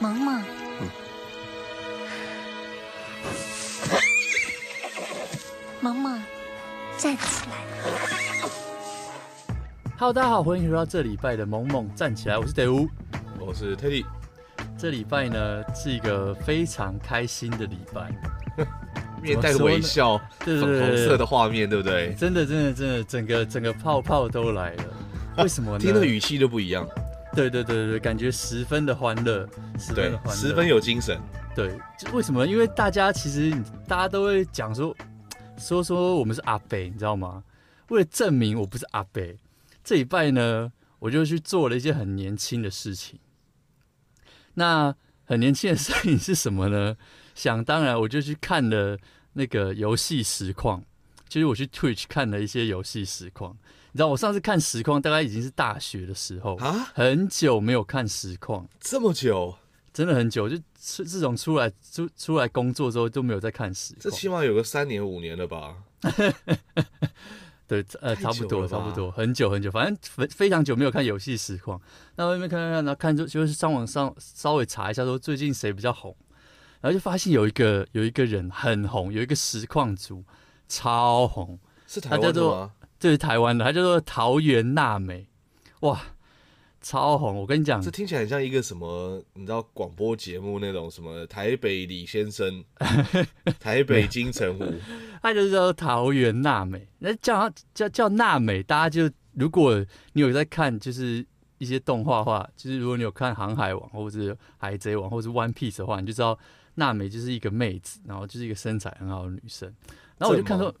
萌萌，萌萌，站起来！Hello，大家好，欢迎回到这礼拜的萌萌站起来，我是德乌，我是 Teddy。这礼拜呢是一个非常开心的礼拜，面带微笑，粉红色的画面，对不对？真的，真的，真的，整个整个泡泡都来了。为什么呢？听那个语气就不一样。对对对对，感觉十分的欢乐，十分的欢乐，十分有精神。对，为什么？因为大家其实大家都会讲说，说说我们是阿北，你知道吗？为了证明我不是阿北，这礼拜呢，我就去做了一些很年轻的事情。那很年轻的事情是什么呢？想当然，我就去看了那个游戏实况，就是我去 Twitch 看了一些游戏实况。你知道我上次看实况大概已经是大学的时候啊，很久没有看实况，这么久，真的很久，就自自从出来出出来工作之后都没有再看实况，这起码有个三年五年了吧？对，呃，差不多差不多，很久很久，反正非非常久没有看游戏实况。那外面看看看，然后看就就是上网上稍微查一下，说最近谁比较红，然后就发现有一个有一个人很红，有一个实况组超红，是台湾的吗？这是台湾的，他叫做桃园娜美，哇，超红！我跟你讲，这听起来很像一个什么，你知道广播节目那种什么台北李先生、台北金城武，他就是叫桃园娜美。那叫他叫叫娜美，大家就如果你有在看，就是一些动画的话，就是如果你有看《航海王》或者是《海贼王》或者是《One Piece》的话，你就知道娜美就是一个妹子，然后就是一个身材很好的女生。然后我就看说。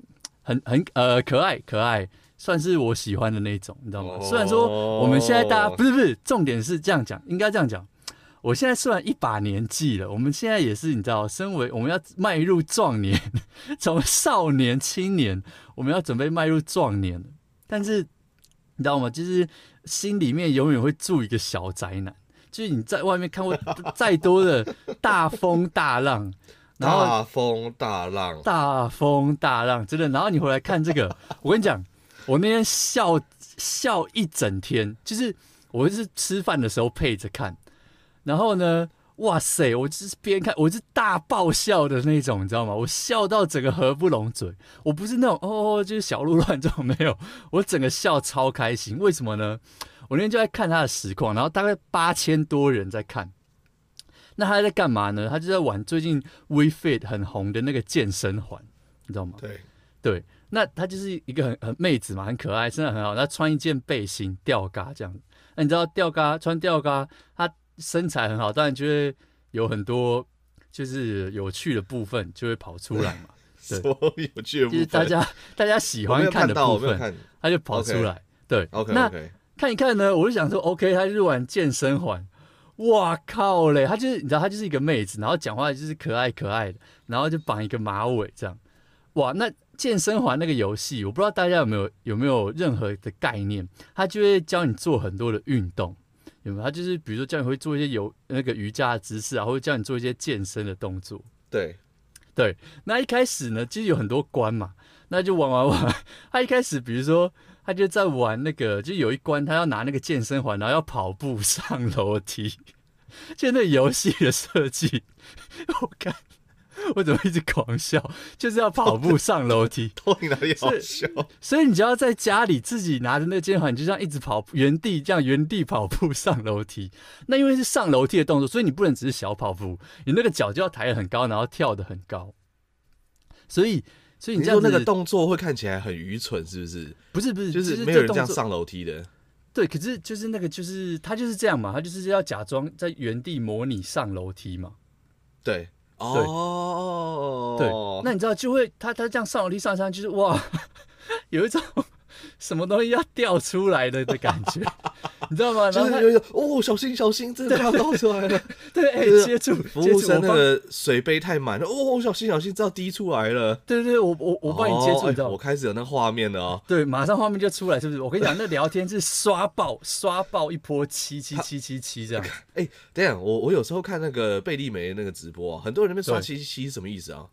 很很呃可爱可爱，算是我喜欢的那种，你知道吗？虽然说我们现在大家不是不是，重点是这样讲，应该这样讲。我现在虽然一把年纪了，我们现在也是你知道，身为我们要迈入壮年，从少年青年，我们要准备迈入壮年，但是你知道吗？就是心里面永远会住一个小宅男，就是你在外面看过 再多的大风大浪。然后大风大浪，大风大浪，真的。然后你回来看这个，我跟你讲，我那天笑笑一整天，就是我是吃饭的时候配着看，然后呢，哇塞，我就是边看我是大爆笑的那种，你知道吗？我笑到整个合不拢嘴，我不是那种哦，就是小鹿乱撞没有，我整个笑超开心。为什么呢？我那天就在看他的实况，然后大概八千多人在看。那他在干嘛呢？他就在玩最近 Wii Fit 很红的那个健身环，你知道吗？对对，那他就是一个很很妹子嘛，很可爱，身材很好。他穿一件背心吊嘎这样。那你知道吊嘎穿吊嘎，他身材很好，当然就会有很多就是有趣的部分就会跑出来嘛。对，对有趣的部分，就是大家大家喜欢看的部分，他就跑出来。Okay. 对，OK，那 okay. 看一看呢，我就想说，OK，他就是玩健身环。哇靠嘞！她就是你知道，她就是一个妹子，然后讲话就是可爱可爱的，然后就绑一个马尾这样。哇，那健身环那个游戏，我不知道大家有没有有没有任何的概念？他就会教你做很多的运动，有没有？他就是比如说教你会做一些有那个瑜伽的姿势啊，或者教你做一些健身的动作。对对，那一开始呢，其实有很多关嘛，那就玩玩玩。他一开始比如说他就在玩那个，就有一关他要拿那个健身环，然后要跑步上楼梯。就那游戏的设计，我看我怎么一直狂笑，就是要跑步上楼梯，到底哪里好笑？所以你只要在家里自己拿着那肩环，你就这样一直跑，原地这样原地跑步上楼梯。那因为是上楼梯的动作，所以你不能只是小跑步，你那个脚就要抬得很高，然后跳得很高。所以，所以你这样那个动作会看起来很愚蠢，是不是？不是，不是，就是没有人这样上楼梯的。对，可是就是那个，就是他就是这样嘛，他就是要假装在原地模拟上楼梯嘛。对，哦，对，那你知道就会他他这样上楼梯上上，就是哇，有一种。什么东西要掉出来了的感觉，你知道吗？然后他就是有一种哦，小心小心，真的要倒 出来了。对，哎、欸，接住，服务生那个水杯太满了，哦，小心小心，这要滴出来了。对对对，我我我帮你接住，你知道、哦欸、我开始有那画面了啊。对，马上画面就出来，是不是？我跟你讲，那聊天是刷爆 刷爆一波七七七七七这样。哎、欸，等一下，我我有时候看那个贝利梅那个直播啊，很多人那边刷七七七是什么意思啊？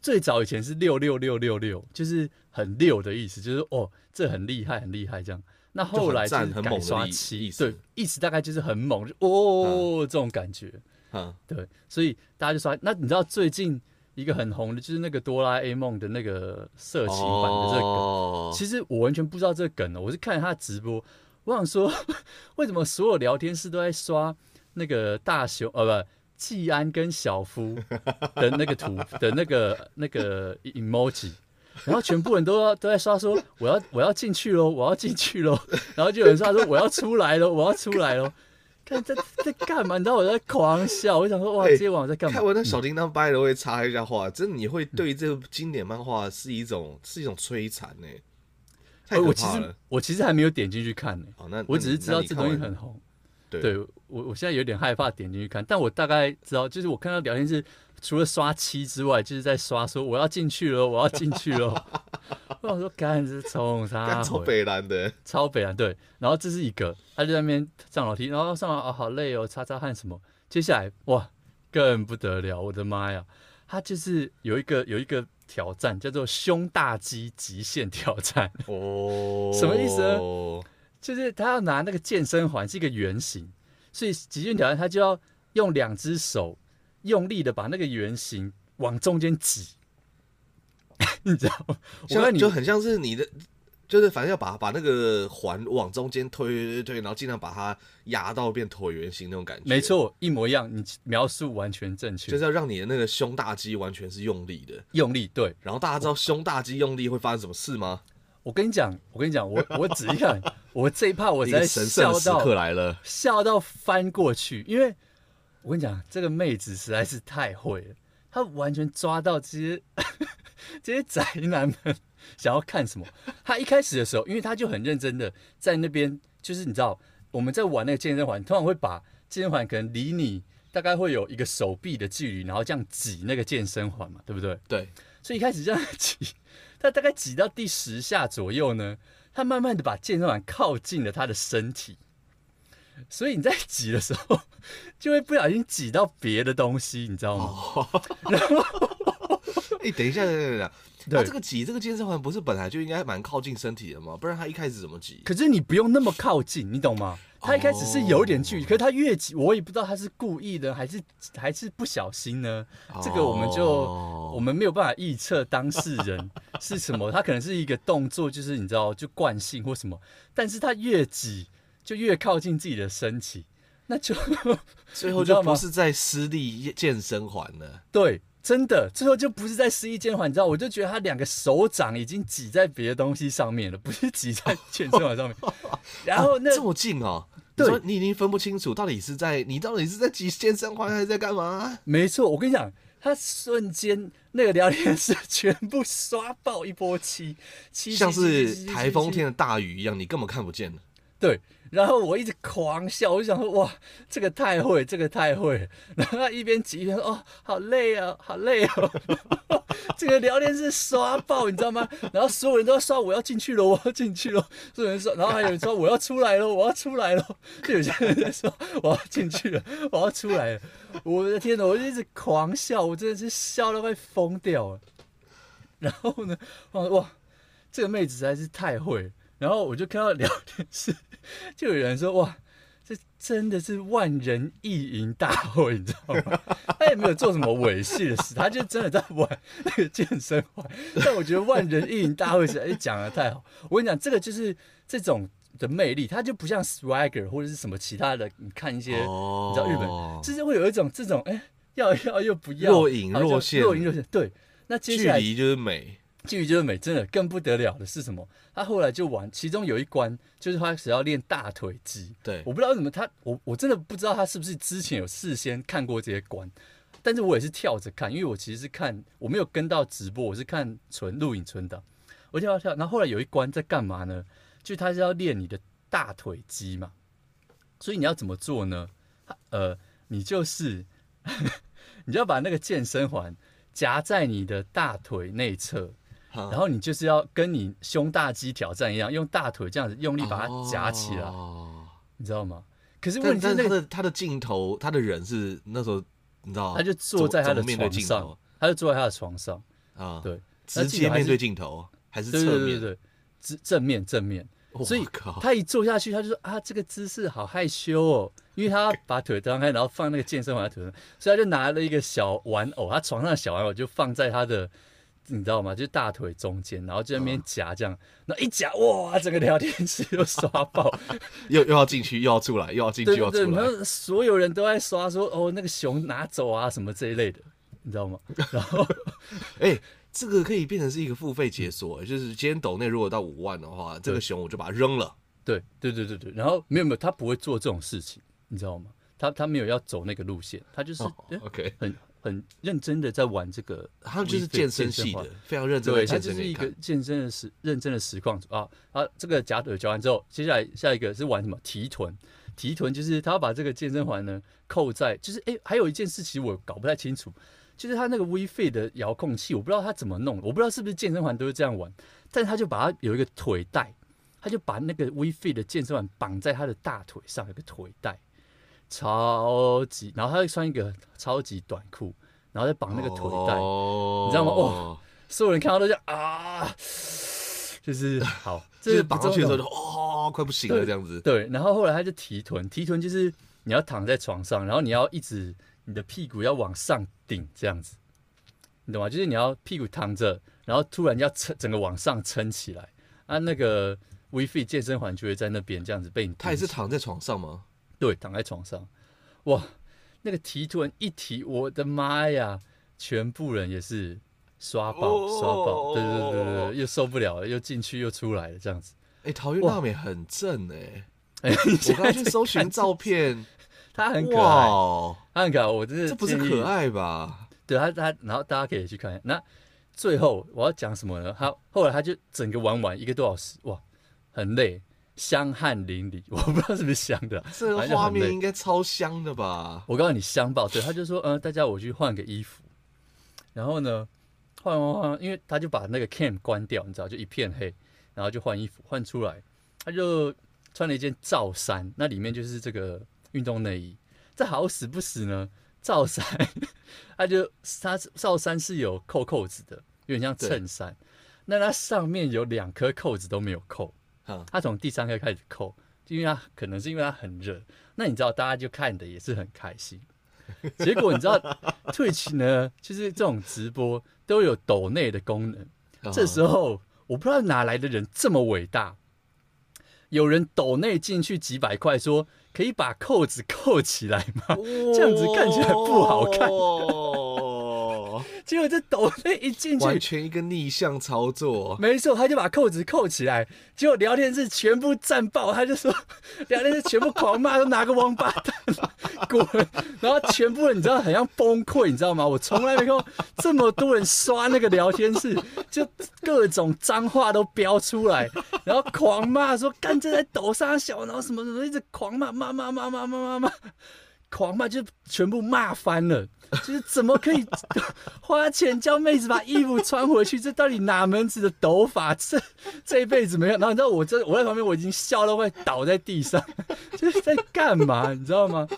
最早以前是六六六六六，就是很六的意思，就是哦，这很厉害，很厉害这样。那后来就是改刷七，对，意思大概就是很猛，就哦、嗯、这种感觉。嗯，对，所以大家就说，那你知道最近一个很红的就是那个哆啦 A 梦的那个色情版的这个梗，哦、其实我完全不知道这个梗呢，我是看他直播，我想说 为什么所有聊天室都在刷那个大雄呃不季安跟小夫的那个图 的那个那个 emoji。然后全部人都要都在刷说我要我要进去喽，我要进去喽。然后就有人刷说我要出来喽，我要出来喽。看在在干嘛？你知道我在狂笑，我想说哇，这些网友在干嘛？看完那小叮当掰了会插一下话，真的你会对这部经典漫画是一种是一种摧残呢。太可怕了。我其实还没有点进去看呢。哦，那我只是知道这东西很红。对，对我我现在有点害怕点进去看，但我大概知道，就是我看到聊天室。除了刷漆之外，就是在刷说我要进去了，我要进去了。我想说，干是冲他？超北蓝的，超北蓝对。然后这是一个，他就在那边上楼梯，然后上完哦，好累哦，擦擦汗什么。接下来哇，更不得了，我的妈呀！他就是有一个有一个挑战，叫做胸大肌极限挑战。哦，什么意思呢？就是他要拿那个健身环是一个圆形，所以极限挑战他就要用两只手。用力的把那个圆形往中间挤，你知道吗？像就很像是你的，就是反正要把把那个环往中间推推推，然后尽量把它压到变椭圆形那种感觉。没错，一模一样，你描述完全正确。就是要让你的那个胸大肌完全是用力的，用力对。然后大家知道胸大肌用力会发生什么事吗？我跟你讲，我跟你讲，我我仔细看，我这一趴我在 神圣时刻来了，笑到翻过去，因为。我跟你讲，这个妹子实在是太会了，她完全抓到这些 这些宅男们想要看什么。她一开始的时候，因为她就很认真的在那边，就是你知道我们在玩那个健身环，通常会把健身环可能离你大概会有一个手臂的距离，然后这样挤那个健身环嘛，对不对？对。所以一开始这样挤，她大概挤到第十下左右呢，她慢慢的把健身环靠近了她的身体。所以你在挤的时候，就会不小心挤到别的东西，你知道吗？哦、然后，哎、欸，等一下，等等等，那，啊、这个挤这个健身环不是本来就应该蛮靠近身体的吗？不然他一开始怎么挤？可是你不用那么靠近，你懂吗？他一开始是有点距离，哦、可是他越挤，我也不知道他是故意的还是还是不小心呢？哦、这个我们就我们没有办法预测当事人是什么，他可能是一个动作，就是你知道，就惯性或什么，但是他越挤。就越靠近自己的身体，那就 最后就不是在私立健身环了。对，真的，最后就不是在私立健身环，你知道，我就觉得他两个手掌已经挤在别的东西上面了，不是挤在健身环上面。然后那、啊、这么近哦，对，你，已经分不清楚到底是在你到底是在挤健身环还是在干嘛？没错，我跟你讲，他瞬间那个聊天室全部刷爆一波七，七像是台风天的大雨一样，你根本看不见了。对。然后我一直狂笑，我就想说哇，这个太会，这个太会。然后他一边挤一边说哦，好累啊，好累哦。这个聊天室刷爆，你知道吗？然后所有人都要刷，我要进去了，我要进去了。所有人说，然后还有人说我要出来了，我要出来了。就有些人在说我要进去了，我要出来了。我的天哪，我就一直狂笑，我真的是笑到快疯掉了。然后呢，我说哇，这个妹子实在是太会。然后我就看到聊天室。就有人说哇，这真的是万人意淫大会，你知道吗？他也没有做什么猥亵的事，他就真的在玩那个健身环。但我觉得万人意淫大会是哎讲的太好。我跟你讲，这个就是这种的魅力，它就不像 Swagger 或者是什么其他的。你看一些，你知道日本，就是会有一种这种哎要要又不要，若隐若现，若隐若现。对，那接下来距离就是美。距离就是美，真的更不得了的是什么？他后来就玩，其中有一关就是他只要练大腿肌。对，我不知道为什么他，我我真的不知道他是不是之前有事先看过这些关，但是我也是跳着看，因为我其实是看，我没有跟到直播，我是看纯录影存档，我跳跳跳。然后后来有一关在干嘛呢？就他是要练你的大腿肌嘛，所以你要怎么做呢？呃，你就是 你就要把那个健身环夹在你的大腿内侧。然后你就是要跟你胸大肌挑战一样，用大腿这样子用力把它夹起来，哦、你知道吗？可是问题是、那个，他的他的镜头，他的人是那时候你知道，他就坐在他的床上，他就坐在他的床上啊，对，直接面对镜头还是侧面？对对对对，正正面正面。所以他一坐下去，他就说啊，这个姿势好害羞哦，因为他把腿张开，然后放那个健身环在腿上，所以他就拿了一个小玩偶，他床上的小玩偶就放在他的，你知道吗？就大腿中间，然后就在那边夹这样，然后一夹哇，整个聊天室又刷爆，又又要进去，又要出来，又要进去，又要出来，然后所有人都在刷说哦，那个熊拿走啊什么这一类的，你知道吗？然后哎、欸。这个可以变成是一个付费解锁，就是今天抖内如果到五万的话，这个熊我就把它扔了。对对对对对，然后没有没有，他不会做这种事情，你知道吗？他他没有要走那个路线，他就是、哦、OK 很很认真的在玩这个，他就是健身系的，非常认真的。对，他就是一个健身的实认真的实况主啊啊！这个夹腿教完之后，接下来下一个是玩什么？提臀，提臀就是他要把这个健身环呢扣在，就是哎，还有一件事其实我搞不太清楚。就是他那个 Wii Fit 的遥控器，我不知道他怎么弄，我不知道是不是健身环都是这样玩，但他就把它有一个腿带，他就把那个 Wii Fit 的健身环绑在他的大腿上，有个腿带，超级，然后他会穿一个超级短裤，然后再绑那个腿带，oh. 你知道吗？哦，所有人看到都这样啊，就是好，就是绑上去的时候就哦，快不行了这样子。对，然后后来他就提臀，提臀就是你要躺在床上，然后你要一直。你的屁股要往上顶，这样子，你懂吗？就是你要屁股躺着，然后突然要撑，整个往上撑起来，啊，那个 Wii Fit 健身环就会在那边这样子被你。他也是躺在床上吗？对，躺在床上。哇，那个提臀一提，我的妈呀！全部人也是刷爆刷爆，对对对对，又受不了了，又进去又出来了，这样子。哎、欸，桃园娜美很正哎、欸，我刚去搜寻 照片。他很可爱，他很可爱。我真的这不是可爱吧？对他，他然后大家可以去看。那最后我要讲什么呢？他后来他就整个玩完一个多小时，哇，很累，香汗淋漓。我不知道是不是香的，这个画面应该超香的吧？我告诉你，香爆。对，他就说，嗯，大家我去换个衣服。然后呢，换完换，因为他就把那个 cam 关掉，你知道，就一片黑，然后就换衣服，换出来，他就穿了一件罩衫，那里面就是这个。运动内衣，这好死不死呢？罩衫，他就他罩衫是有扣扣子的，有点像衬衫。那它上面有两颗扣子都没有扣，他从第三个开始扣，因为他可能是因为他很热。那你知道，大家就看的也是很开心。结果你知道，Twitch 呢，就是这种直播都有抖内的功能。这时候我不知道哪来的人这么伟大，有人抖内进去几百块说。可以把扣子扣起来吗？这样子看起来不好看。结果这抖内一进去，完全一个逆向操作。没错，他就把扣子扣起来，结果聊天室全部战爆，他就说聊天室全部狂骂，都拿个王八蛋滚。然后全部人你知道很像崩溃，你知道吗？我从来没看过这么多人刷那个聊天室，就各种脏话都飙出来，然后狂骂说干这在抖沙小，然后什么什么一直狂骂骂骂骂骂骂骂骂，狂骂就全部骂翻了。就是怎么可以 花钱叫妹子把衣服穿回去？这到底哪门子的抖法？这这一辈子没有。然后你知道我这我在旁边我已经笑到快倒在地上，就是在干嘛？你知道吗？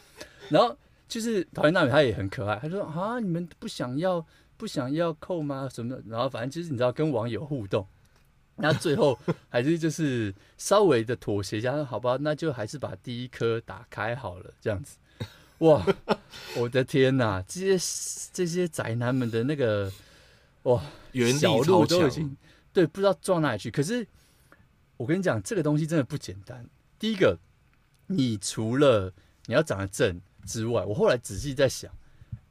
然后就是桃园娜美她也很可爱，她说啊，你们不想要不想要扣吗？什么的？然后反正就是你知道跟网友互动，那最后还是就是稍微的妥协一下，好吧，那就还是把第一颗打开好了，这样子。哇，我的天哪！这些这些宅男们的那个哇，原小路都已经对，不知道撞哪里去。可是我跟你讲，这个东西真的不简单。第一个，你除了你要长得正之外，我后来仔细在想，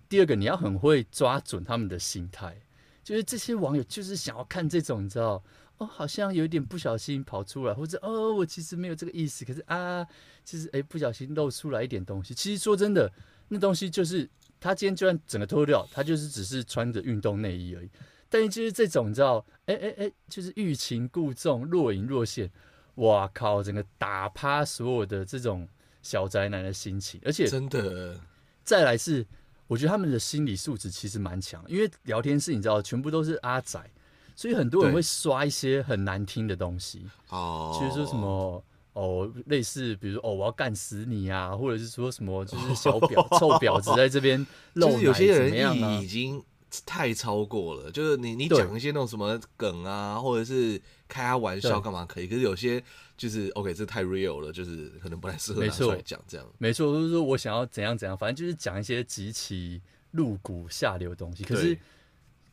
第二个你要很会抓准他们的心态，就是这些网友就是想要看这种，你知道。哦，好像有点不小心跑出来，或者哦，我其实没有这个意思，可是啊，其实哎，不小心露出来一点东西。其实说真的，那东西就是他今天就算整个脱掉，他就是只是穿着运动内衣而已。但是就是这种，你知道，哎哎哎，就是欲擒故纵、若隐若现，哇靠，整个打趴所有的这种小宅男的心情。而且真的，再来是，我觉得他们的心理素质其实蛮强，因为聊天室你知道，全部都是阿宅。所以很多人会刷一些很难听的东西。哦，就是说什么哦，类似比如说哦，我要干死你啊，或者是说什么就是小婊、哦、臭婊子在这边露奶，就是有些人已经太超过了，就是你你讲一些那种什么梗啊，或者是开他玩笑干嘛可以，可是有些。就是 OK，这太 real 了，就是可能不太适合拿出来讲这样。没错，就是说我想要怎样怎样，反正就是讲一些极其露骨下流的东西。可是，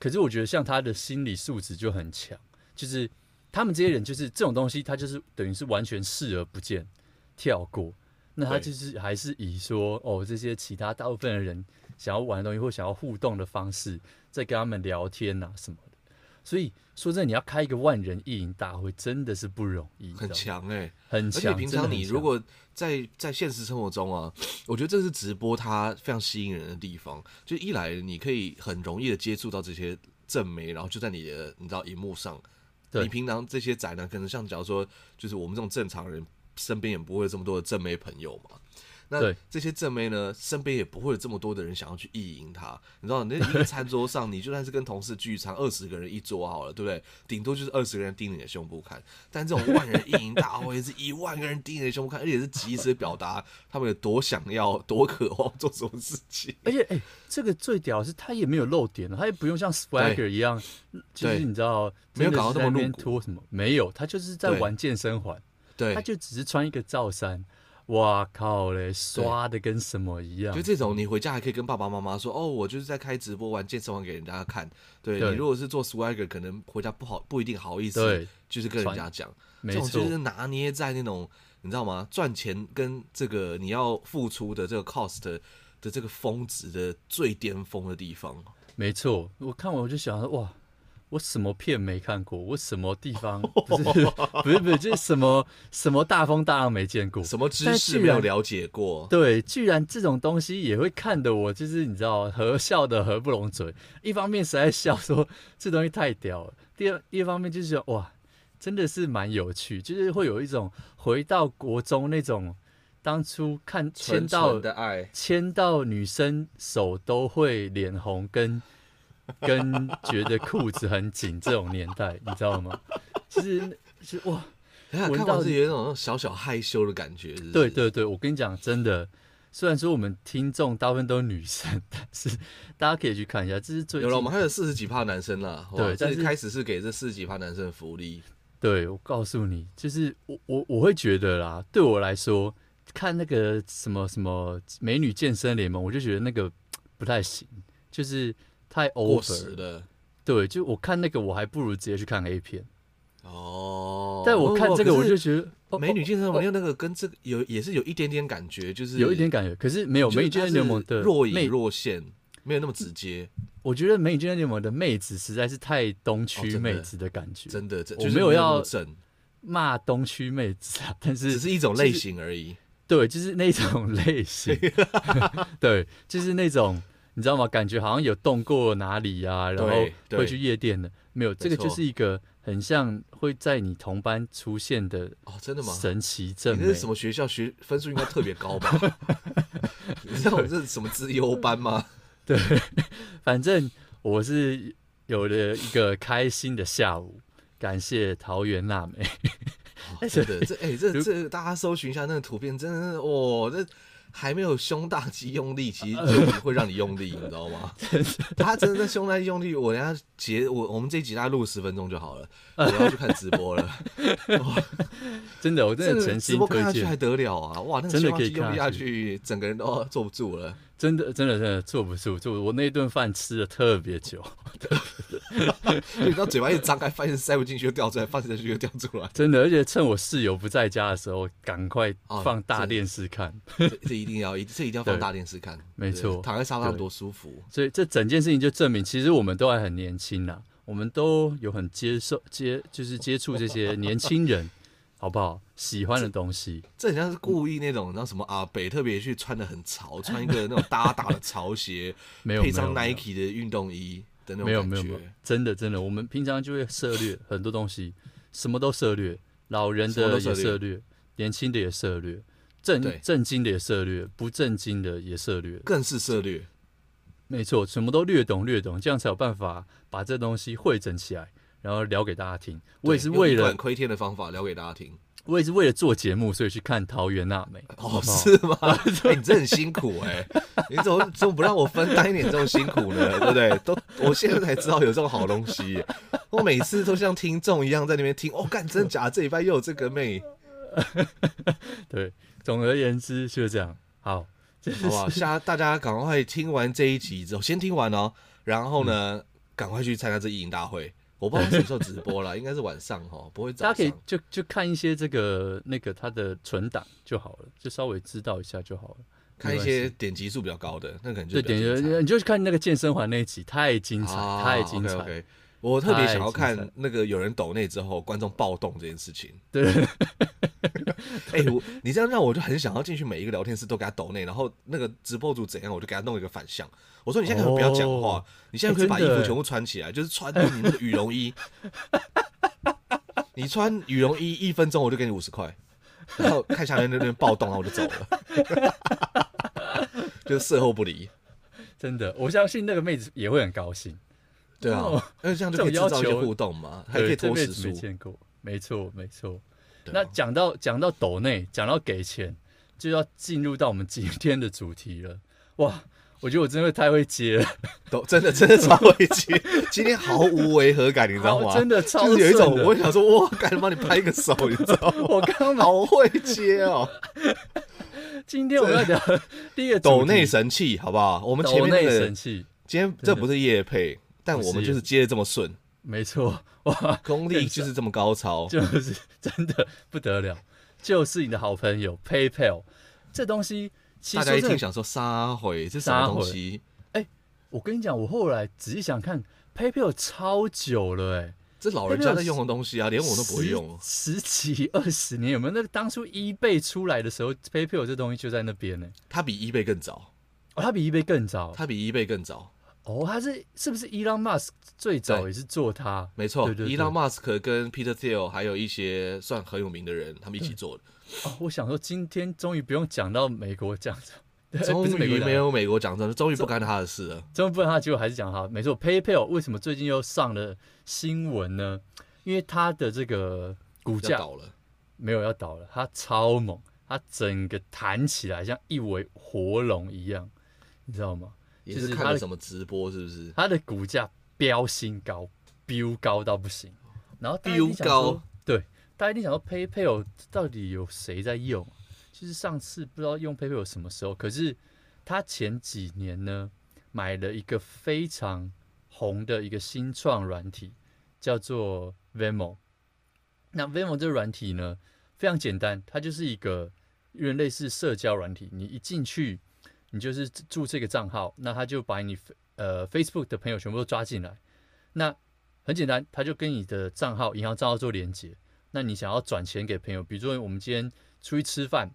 可是我觉得像他的心理素质就很强，就是他们这些人就是这种东西，他就是等于是完全视而不见，跳过。那他就是还是以说哦，这些其他大部分的人想要玩的东西或想要互动的方式，在跟他们聊天呐、啊、什么的。所以说真的，你要开一个万人意淫大会，真的是不容易，很强哎、欸，很强。而且平常你如果在在现实生活中啊，我觉得这是直播它非常吸引人的地方。就一来你可以很容易的接触到这些正媒，然后就在你的你知道荧幕上。你平常这些宅男，可能像假如说，就是我们这种正常人。身边也不会有这么多的正妹朋友嘛，那这些正妹呢，身边也不会有这么多的人想要去意淫她。你知道，那一个餐桌上，你就算是跟同事聚餐，二十个人一桌好了，对不对？顶多就是二十个人盯着你的胸部看。但这种万人意淫大会是一 万个人盯着你的胸部看，而且是及时表达他们有多想要、多渴望做什么事情。而且，哎、欸，这个最屌是他也没有露点，他也不用像 Swagger 一样，就是你知道没有搞到那么露骨什么，没有，他就是在玩健身环。对，他就只是穿一个罩衫，哇靠嘞，刷的跟什么一样。就这种，你回家还可以跟爸爸妈妈说，哦，我就是在开直播玩健身环给人家看。对，对你如果是做 swagger，可能回家不好，不一定好意思，对，就是跟人家讲。这种就是拿捏在那种，你知道吗？赚钱跟这个你要付出的这个 cost 的这个峰值的最巅峰的地方。没错，我看完我就想说，哇。我什么片没看过？我什么地方不是不是不是，就是什么什么大风大浪没见过，什么知识没有了解过？对，居然这种东西也会看得我，就是你知道，合笑的合不拢嘴。一方面实在笑说这东西太屌了，第二一方面就是说哇，真的是蛮有趣，就是会有一种回到国中那种当初看牵到的爱，牵到女生手都会脸红跟。跟觉得裤子很紧这种年代，你知道吗？其实是哇，闻到是有一种小小害羞的感觉是是？对对对，我跟你讲，真的，虽然说我们听众大部分都是女生，但是大家可以去看一下，这是最有了，我们还有四十几趴男生啦。对，但是开始是给这四十几趴男生的福利。对，我告诉你，就是我我我会觉得啦，对我来说，看那个什么什么美女健身联盟，我就觉得那个不太行，就是。太 over 了，对，就我看那个，我还不如直接去看 A 片。哦，但我看这个，我就觉得美女健身房那个跟这个有也是有一点点感觉，就是有一点感觉，可是没有美女健身联盟的若隐若现，没有那么直接。我觉得美女健身联盟的妹子实在是太东区妹子的感觉，真的，我没有要骂东区妹子啊，但是只是一种类型而已。对，就是那种 类型，对，就是那种。你知道吗？感觉好像有动过哪里呀、啊，然后会去夜店的，没有。这个就是一个很像会在你同班出现的哦，真的吗？神奇正妹，你这是什么学校？学分数应该特别高吧？你知道我这是什么资优班吗？对，反正我是有了一个开心的下午，感谢桃园娜美。哦、真的，这哎、欸，这这大家搜寻一下那个图片，真的是哦，这。还没有胸大肌用力，其实就会让你用力，你知道吗？他真的胸大肌用力，我等下截我我们这一集大概录十分钟就好了，我要去看直播了。真的，我真的诚心推荐。直播看下去还得了啊！哇，那个胸大肌用力下去，整个人都坐不住了。真的，真的，真的坐不住，就我那一顿饭吃的特别久，你知道嘴巴一张开，发现塞不进去就掉出来，放进去就掉出来。真的，而且趁我室友不在家的时候，赶快放大电视看。哦、这，这一定要，这一定要放大电视看。没错，躺在沙发上多舒服。所以这整件事情就证明，其实我们都还很年轻呐，我们都有很接受接，就是接触这些年轻人。好不好？喜欢的东西，这很像是故意那种，你知道什么阿？北特别去穿的很潮，穿一个那种大大的潮鞋，没有配上 Nike 的运动衣的那种感觉。没有没有没有，真的真的，我们平常就会涉猎很多东西，什么都涉猎，老人的也涉猎，年轻的也涉猎，正正经的也涉猎，不正经的也涉猎，更是涉猎。没错，什么都略懂略懂，这样才有办法把这东西汇整起来。然后聊给大家听，我也是为了窥天的方法聊给大家听。我也是为了做节目，所以去看桃园娜美。哦，是吗？欸、你这很辛苦哎、欸！你怎么怎么不让我分担一点这种辛苦呢？对不对？都我现在才知道有这种好东西。我每次都像听众一样在那边听。哦，干真的假的？这礼拜又有这个妹。对，总而言之就是这样。好，好不好？下大家赶快听完这一集之后，先听完哦，然后呢，赶、嗯、快去参加这意淫大会。我不知道什么时候直播了，应该是晚上哈，不会早上。大家可以就就看一些这个那个它的存档就好了，就稍微知道一下就好了。看一些点击数比较高的，那可能就对点击，你就看那个健身环那一集，太精彩，啊、太精彩。Okay, okay. 我特别想要看那个有人抖内之后，观众暴动这件事情。对，哎、欸，我你这样让我就很想要进去每一个聊天室都给他抖内，然后那个直播主怎样，我就给他弄一个反向。我说你现在可以不要讲话，哦、你现在可以把衣服全部穿起来，欸、就是穿你那个羽绒衣。你穿羽绒衣一分钟我就给你五十块，然后看下面那边暴动，然后我就走了。就是事后不离，真的，我相信那个妹子也会很高兴。对啊，那这样就可以制造一些互动嘛，还可以拖时数。没见过，没错没错。那讲到讲到抖内，讲到给钱，就要进入到我们今天的主题了。哇，我觉得我真的太会接了，抖真的真的超会接，今天毫无违和感，你知道吗？真的超就是有一种，我想说，哇，赶紧帮你拍一个手，你知道吗？我刚好会接哦。今天我们要聊第一个抖内神器，好不好？我们前面的神器，今天这不是夜配。但我们就是接的这么顺，没错，哇，功力就是这么高超，就是真的不得了，就是你的好朋友 PayPal 这东西，大家一听想说杀回这什么东西？哎、欸，我跟你讲，我后来仔细想看 PayPal 超久了、欸，哎，这老人家在用的东西啊，连我都不会用，十几二十年有没有？那个当初 eBay 出来的时候，PayPal 这东西就在那边呢、欸，它比 eBay 更早，哦，它比 eBay 更早，它比 eBay 更早。哦，他是是不是伊朗马斯克最早也是做它？没错，伊朗马斯克跟 Peter Thiel 还有一些算很有名的人，他们一起做的。哦，我想说今天终于不用讲到美国讲这，终于没有美国讲这，终于不干他的事了。终于不干他，结果还是讲他。没错，PayPal 为什么最近又上了新闻呢？因为它的这个股价倒了，没有要倒了，它超猛，它整个弹起来像一尾活龙一样，你知道吗？就是看了什么直播，是不是？它的股价飙新高，飙高到不行。然后飙高，对，大家一定想说 PayPal 到底有谁在用？其实上次不知道用 PayPal 什么时候，可是他前几年呢，买了一个非常红的一个新创软体，叫做 Venmo。那 Venmo 这个软体呢，非常简单，它就是一个有点类似社交软体，你一进去。你就是注册一个账号，那他就把你呃 Facebook 的朋友全部都抓进来。那很简单，他就跟你的账号、银行账号做连接。那你想要转钱给朋友，比如说我们今天出去吃饭，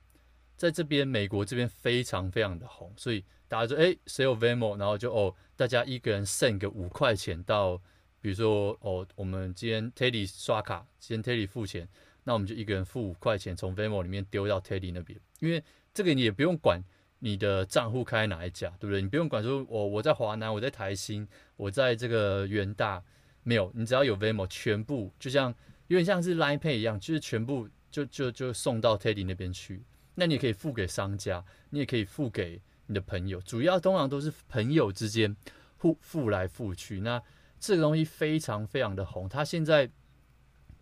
在这边美国这边非常非常的红，所以大家说哎谁有 Venmo，然后就哦大家一个人 send 个五块钱到，比如说哦我们今天 Teddy 刷卡，今天 Teddy 付钱，那我们就一个人付五块钱从 Venmo 里面丢到 Teddy 那边，因为这个你也不用管。你的账户开哪一家，对不对？你不用管说，我我在华南，我在台新，我在这个元大，没有，你只要有 Venmo，全部就像有点像是 Line Pay 一样，就是全部就就就送到 Teddy 那边去。那你也可以付给商家，你也可以付给你的朋友，主要通常都是朋友之间付付来付去。那这个东西非常非常的红，它现在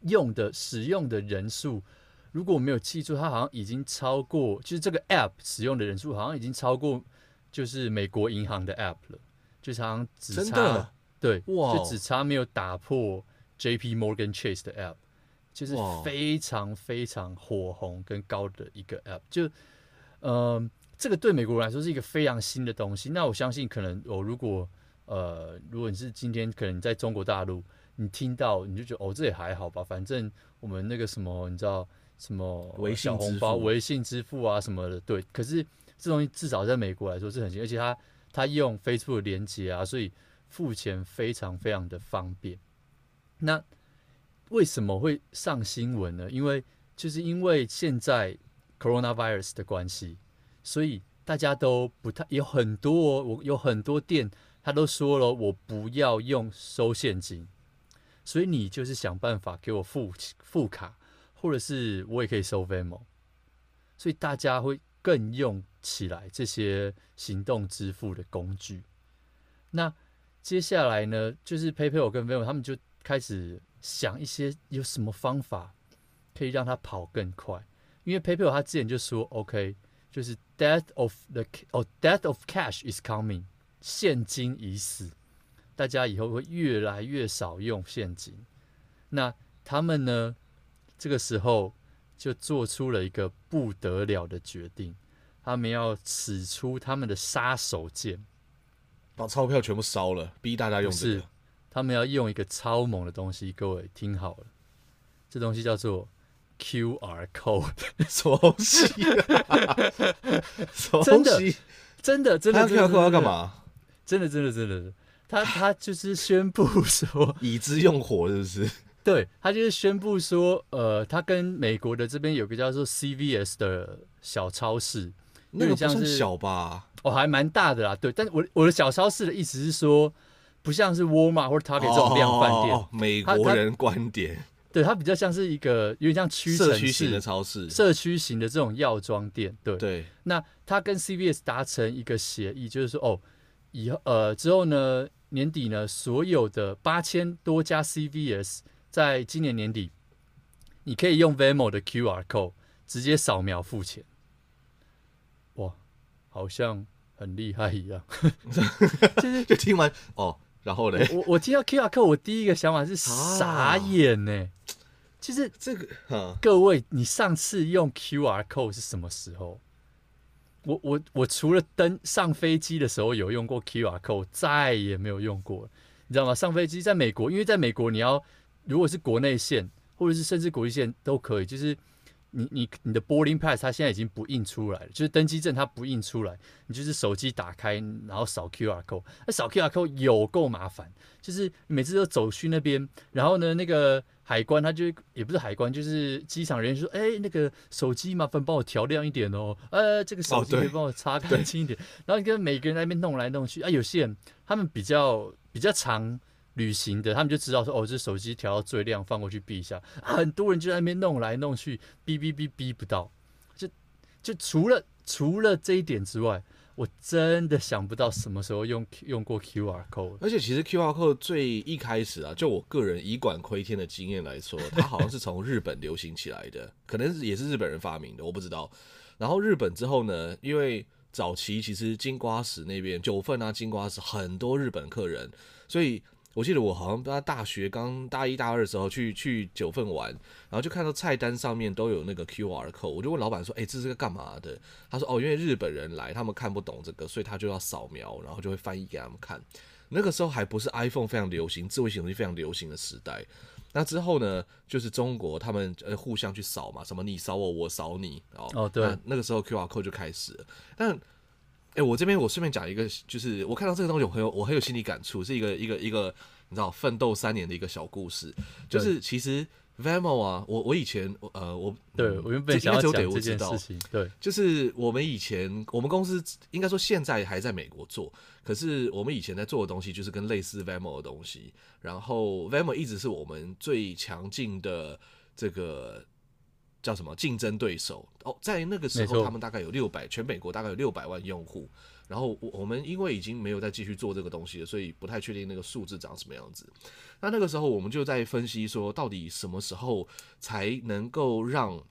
用的使用的人数。如果我没有记错，它好像已经超过，就是这个 app 使用的人数好像已经超过，就是美国银行的 app 了，就是好像只差对，哇就只差没有打破 JP Morgan Chase 的 app，就是非常非常火红跟高的一个 app，就嗯、呃，这个对美国人来说是一个非常新的东西。那我相信可能我、哦、如果呃，如果你是今天可能在中国大陆，你听到你就觉得哦，这也还好吧，反正我们那个什么，你知道。什么微信红包、微信支付啊什么的，对。可是这东西至少在美国来说是很新，而且它它用 Facebook 连接啊，所以付钱非常非常的方便。那为什么会上新闻呢？因为就是因为现在 Coronavirus 的关系，所以大家都不太有很多，我有很多店他都说了，我不要用收现金，所以你就是想办法给我付付卡。或者是我也可以收 VEMO，所以大家会更用起来这些行动支付的工具。那接下来呢，就是 PayPal 跟 Venmo 他们就开始想一些有什么方法可以让它跑更快。因为 PayPal 他之前就说 OK，就是 death of the 哦 death of cash is coming，现金已死，大家以后会越来越少用现金。那他们呢，这个时候就做出了一个不得了的决定，他们要使出他们的杀手锏，把钞票全部烧了，逼大家用这个。他们要用一个超猛的东西，各位听好了，这东西叫做 QR code，什么东西、啊？真的，真的，真的，他 QR code 要干嘛？真的，真的，真的，他他就是宣布说，已知用火，是不是？对，他就是宣布说，呃，他跟美国的这边有个叫做 CVS 的小超市，那个不算小吧？哦，还蛮大的啦。对，但我我的小超市的意思是说。不像是沃尔玛或者 Target 这种量贩店，哦，美国人观点，对，它比较像是一个有点像屈臣氏社区型的超市，社区型的这种药妆店，对对。那他跟 CVS 达成一个协议，就是说，哦，以后呃之后呢，年底呢，所有的八千多家 CVS 在今年年底，你可以用 Venmo 的 QR code 直接扫描付钱。哇，好像很厉害一样，就是就听完哦。然后呢？我我听到 QR code，我第一个想法是傻眼呢、欸。其实这个，各位，你上次用 QR code 是什么时候？我我我除了登上飞机的时候有用过 QR code，再也没有用过。你知道吗？上飞机在美国，因为在美国你要如果是国内线，或者是甚至国际线都可以，就是。你你你的 boarding pass 它现在已经不印出来了，就是登机证它不印出来，你就是手机打开，然后扫 QR code，那扫 QR code 有够麻烦，就是每次都走去那边，然后呢，那个海关他就也不是海关，就是机场人员说，哎、欸，那个手机麻烦帮我调亮一点哦，呃，这个手机可以帮我擦干净一点，然后你跟每个人在那边弄来弄去，啊，有些人他们比较比较长。旅行的，他们就知道说，哦，这手机调到最亮，放过去避一下。很多人就在那边弄来弄去，哔哔哔哔不到。就就除了除了这一点之外，我真的想不到什么时候用用过 QR code。而且其实 QR code 最一开始啊，就我个人以管窥天的经验来说，它好像是从日本流行起来的，可能也是日本人发明的，我不知道。然后日本之后呢，因为早期其实金瓜石那边九份啊，金瓜石很多日本客人，所以。我记得我好像在大学刚大一大二的时候去去九份玩，然后就看到菜单上面都有那个 QR code，我就问老板说：“哎，这是个干嘛的？”他说：“哦，因为日本人来，他们看不懂这个，所以他就要扫描，然后就会翻译给他们看。”那个时候还不是 iPhone 非常流行，智慧型手机非常流行的时代。那之后呢，就是中国他们呃互相去扫嘛，什么你扫我，我扫你，哦哦对那，那个时候 QR code 就开始了，但。哎、欸，我这边我顺便讲一个，就是我看到这个东西，我很有我很有心理感触，是一个一个一个你知道奋斗三年的一个小故事。就是其实 Venmo 啊，我我以前呃我对我原本想要讲这件事情，对，就是我们以前我们公司应该说现在还在美国做，可是我们以前在做的东西就是跟类似 Venmo 的东西，然后 Venmo 一直是我们最强劲的这个。叫什么竞争对手？哦，在那个时候，他们大概有六百，全美国大概有六百万用户。然后我我们因为已经没有再继续做这个东西了，所以不太确定那个数字长什么样子。那那个时候，我们就在分析说，到底什么时候才能够让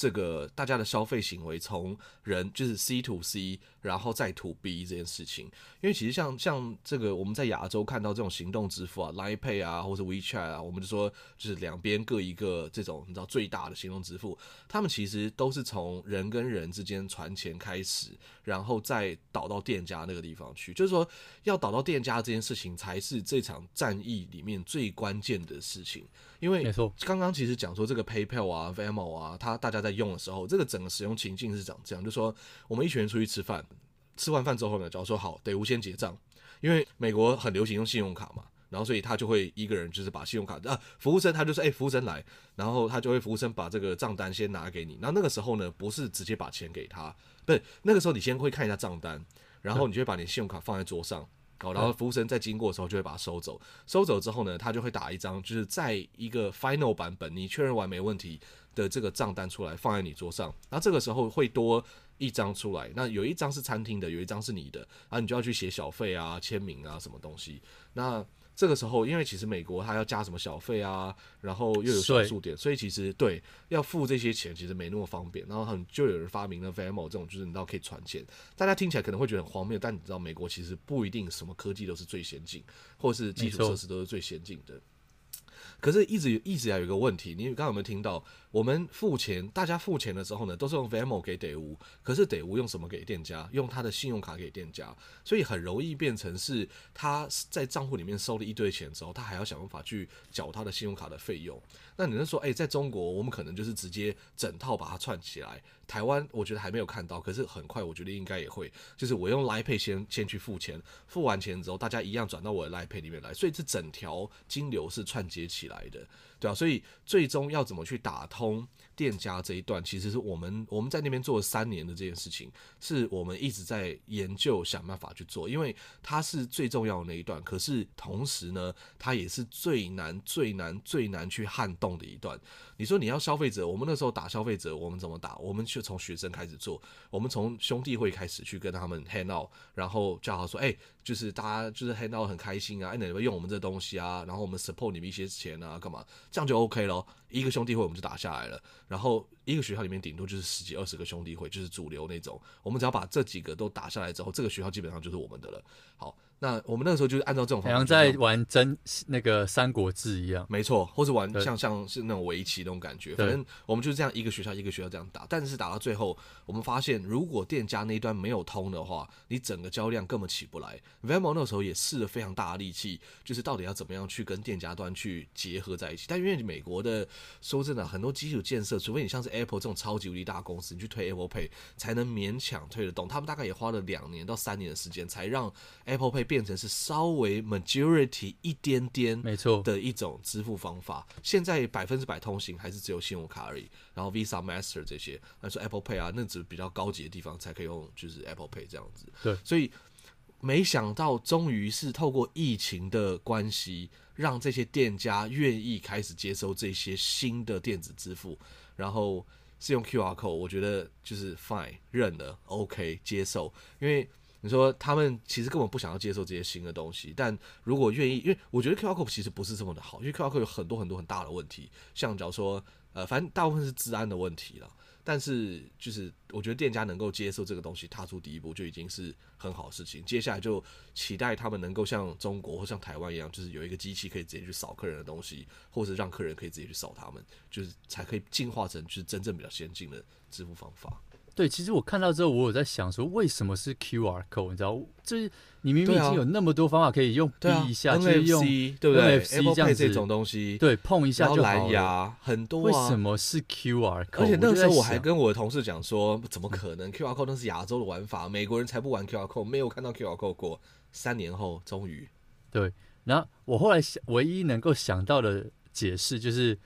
这个大家的消费行为从人就是 C to C，然后再 to B 这件事情，因为其实像像这个我们在亚洲看到这种行动支付啊，Line Pay 啊，或者 WeChat 啊，我们就说就是两边各一个这种你知道最大的行动支付，他们其实都是从人跟人之间传钱开始，然后再导到店家那个地方去，就是说要导到店家这件事情才是这场战役里面最关键的事情。因为刚刚其实讲说这个 PayPal 啊、Venmo 啊，它大家在用的时候，这个整个使用情境是长这样，就说我们一群人出去吃饭，吃完饭之后呢，假如说好得无先结账，因为美国很流行用信用卡嘛，然后所以他就会一个人就是把信用卡啊，服务生他就说哎，服务生来，然后他就会服务生把这个账单先拿给你，然后那个时候呢，不是直接把钱给他，不是那个时候你先会看一下账单，然后你就会把你信用卡放在桌上。好，然后服务生在经过的时候就会把它收走，收走之后呢，他就会打一张，就是在一个 final 版本，你确认完没问题的这个账单出来放在你桌上。然后这个时候会多一张出来，那有一张是餐厅的，有一张是你的，啊，你就要去写小费啊、签名啊什么东西。那这个时候，因为其实美国它要加什么小费啊，然后又有小数点，所以其实对要付这些钱其实没那么方便。然后很就有人发明了 Venmo 这种，就是你知道可以传钱。大家听起来可能会觉得很荒谬，但你知道美国其实不一定什么科技都是最先进，或是基础设施都是最先进的。可是，一直一直有一个问题，你刚刚有没有听到？我们付钱，大家付钱的时候呢，都是用 Venmo 给得物，可是得物用什么给店家？用他的信用卡给店家，所以很容易变成是他在账户里面收了一堆钱之后，他还要想办法去缴他的信用卡的费用。那你能说，诶，在中国，我们可能就是直接整套把它串起来。台湾我觉得还没有看到，可是很快我觉得应该也会，就是我用 Line Pay 先先去付钱，付完钱之后，大家一样转到我的 Line Pay 里面来，所以这整条金流是串接起来的。对啊，所以最终要怎么去打通店家这一段，其实是我们我们在那边做了三年的这件事情，是我们一直在研究想办法去做，因为它是最重要的那一段。可是同时呢，它也是最难、最难、最难去撼动的一段。你说你要消费者，我们那时候打消费者，我们怎么打？我们就从学生开始做，我们从兄弟会开始去跟他们 hang out，然后叫他说，哎、就是大家就是 hang out 很开心啊，哎，你们用我们这东西啊，然后我们 support 你们一些钱啊，干嘛？这样就 OK 咯。一个兄弟会我们就打下来了，然后一个学校里面顶多就是十几二十个兄弟会，就是主流那种。我们只要把这几个都打下来之后，这个学校基本上就是我们的了。好。那我们那个时候就是按照这种方式，好像在玩真那个三国志一样，没错，或是玩像像是那种围棋那种感觉。反正我们就是这样一个学校一个学校这样打，但是打到最后，我们发现如果店家那一端没有通的话，你整个交量根本起不来。Venmo 那个时候也试了非常大的力气，就是到底要怎么样去跟店家端去结合在一起。但因为美国的说真的，很多基础建设，除非你像是 Apple 这种超级无敌大公司，你去推 Apple Pay 才能勉强推得动。他们大概也花了两年到三年的时间，才让 Apple Pay 变成是稍。微 majority 一点点，没错的一种支付方法。现在百分之百通行还是只有信用卡而已，然后 Visa、Master 这些，那说 Apple Pay 啊，那只是比较高级的地方才可以用，就是 Apple Pay 这样子。对，所以没想到终于是透过疫情的关系，让这些店家愿意开始接收这些新的电子支付，然后是用 QR code，我觉得就是 fine 认了，OK 接受，因为。你说他们其实根本不想要接受这些新的东西，但如果愿意，因为我觉得 QR code 其实不是这么的好，因为 QR code 有很多很多很大的问题，像假如说，呃，反正大部分是治安的问题了。但是就是我觉得店家能够接受这个东西，踏出第一步就已经是很好的事情。接下来就期待他们能够像中国或像台湾一样，就是有一个机器可以直接去扫客人的东西，或者让客人可以直接去扫他们，就是才可以进化成就是真正比较先进的支付方法。对，其实我看到之后，我有在想说，为什么是 QR code？你知道，就是你明明已经有那么多方法可以用，逼一下，就、啊、用对不对？Apple Pay 这种东西，对，碰一下就。蓝牙很多、啊，为什么是 QR code？而且那个时候我还跟我的同事讲说，怎么可能？QR code 那是亚洲的玩法，美国人才不玩 QR code，没有看到 QR code 过。三年后，终于对。然后我后来想，唯一能够想到的解释就是。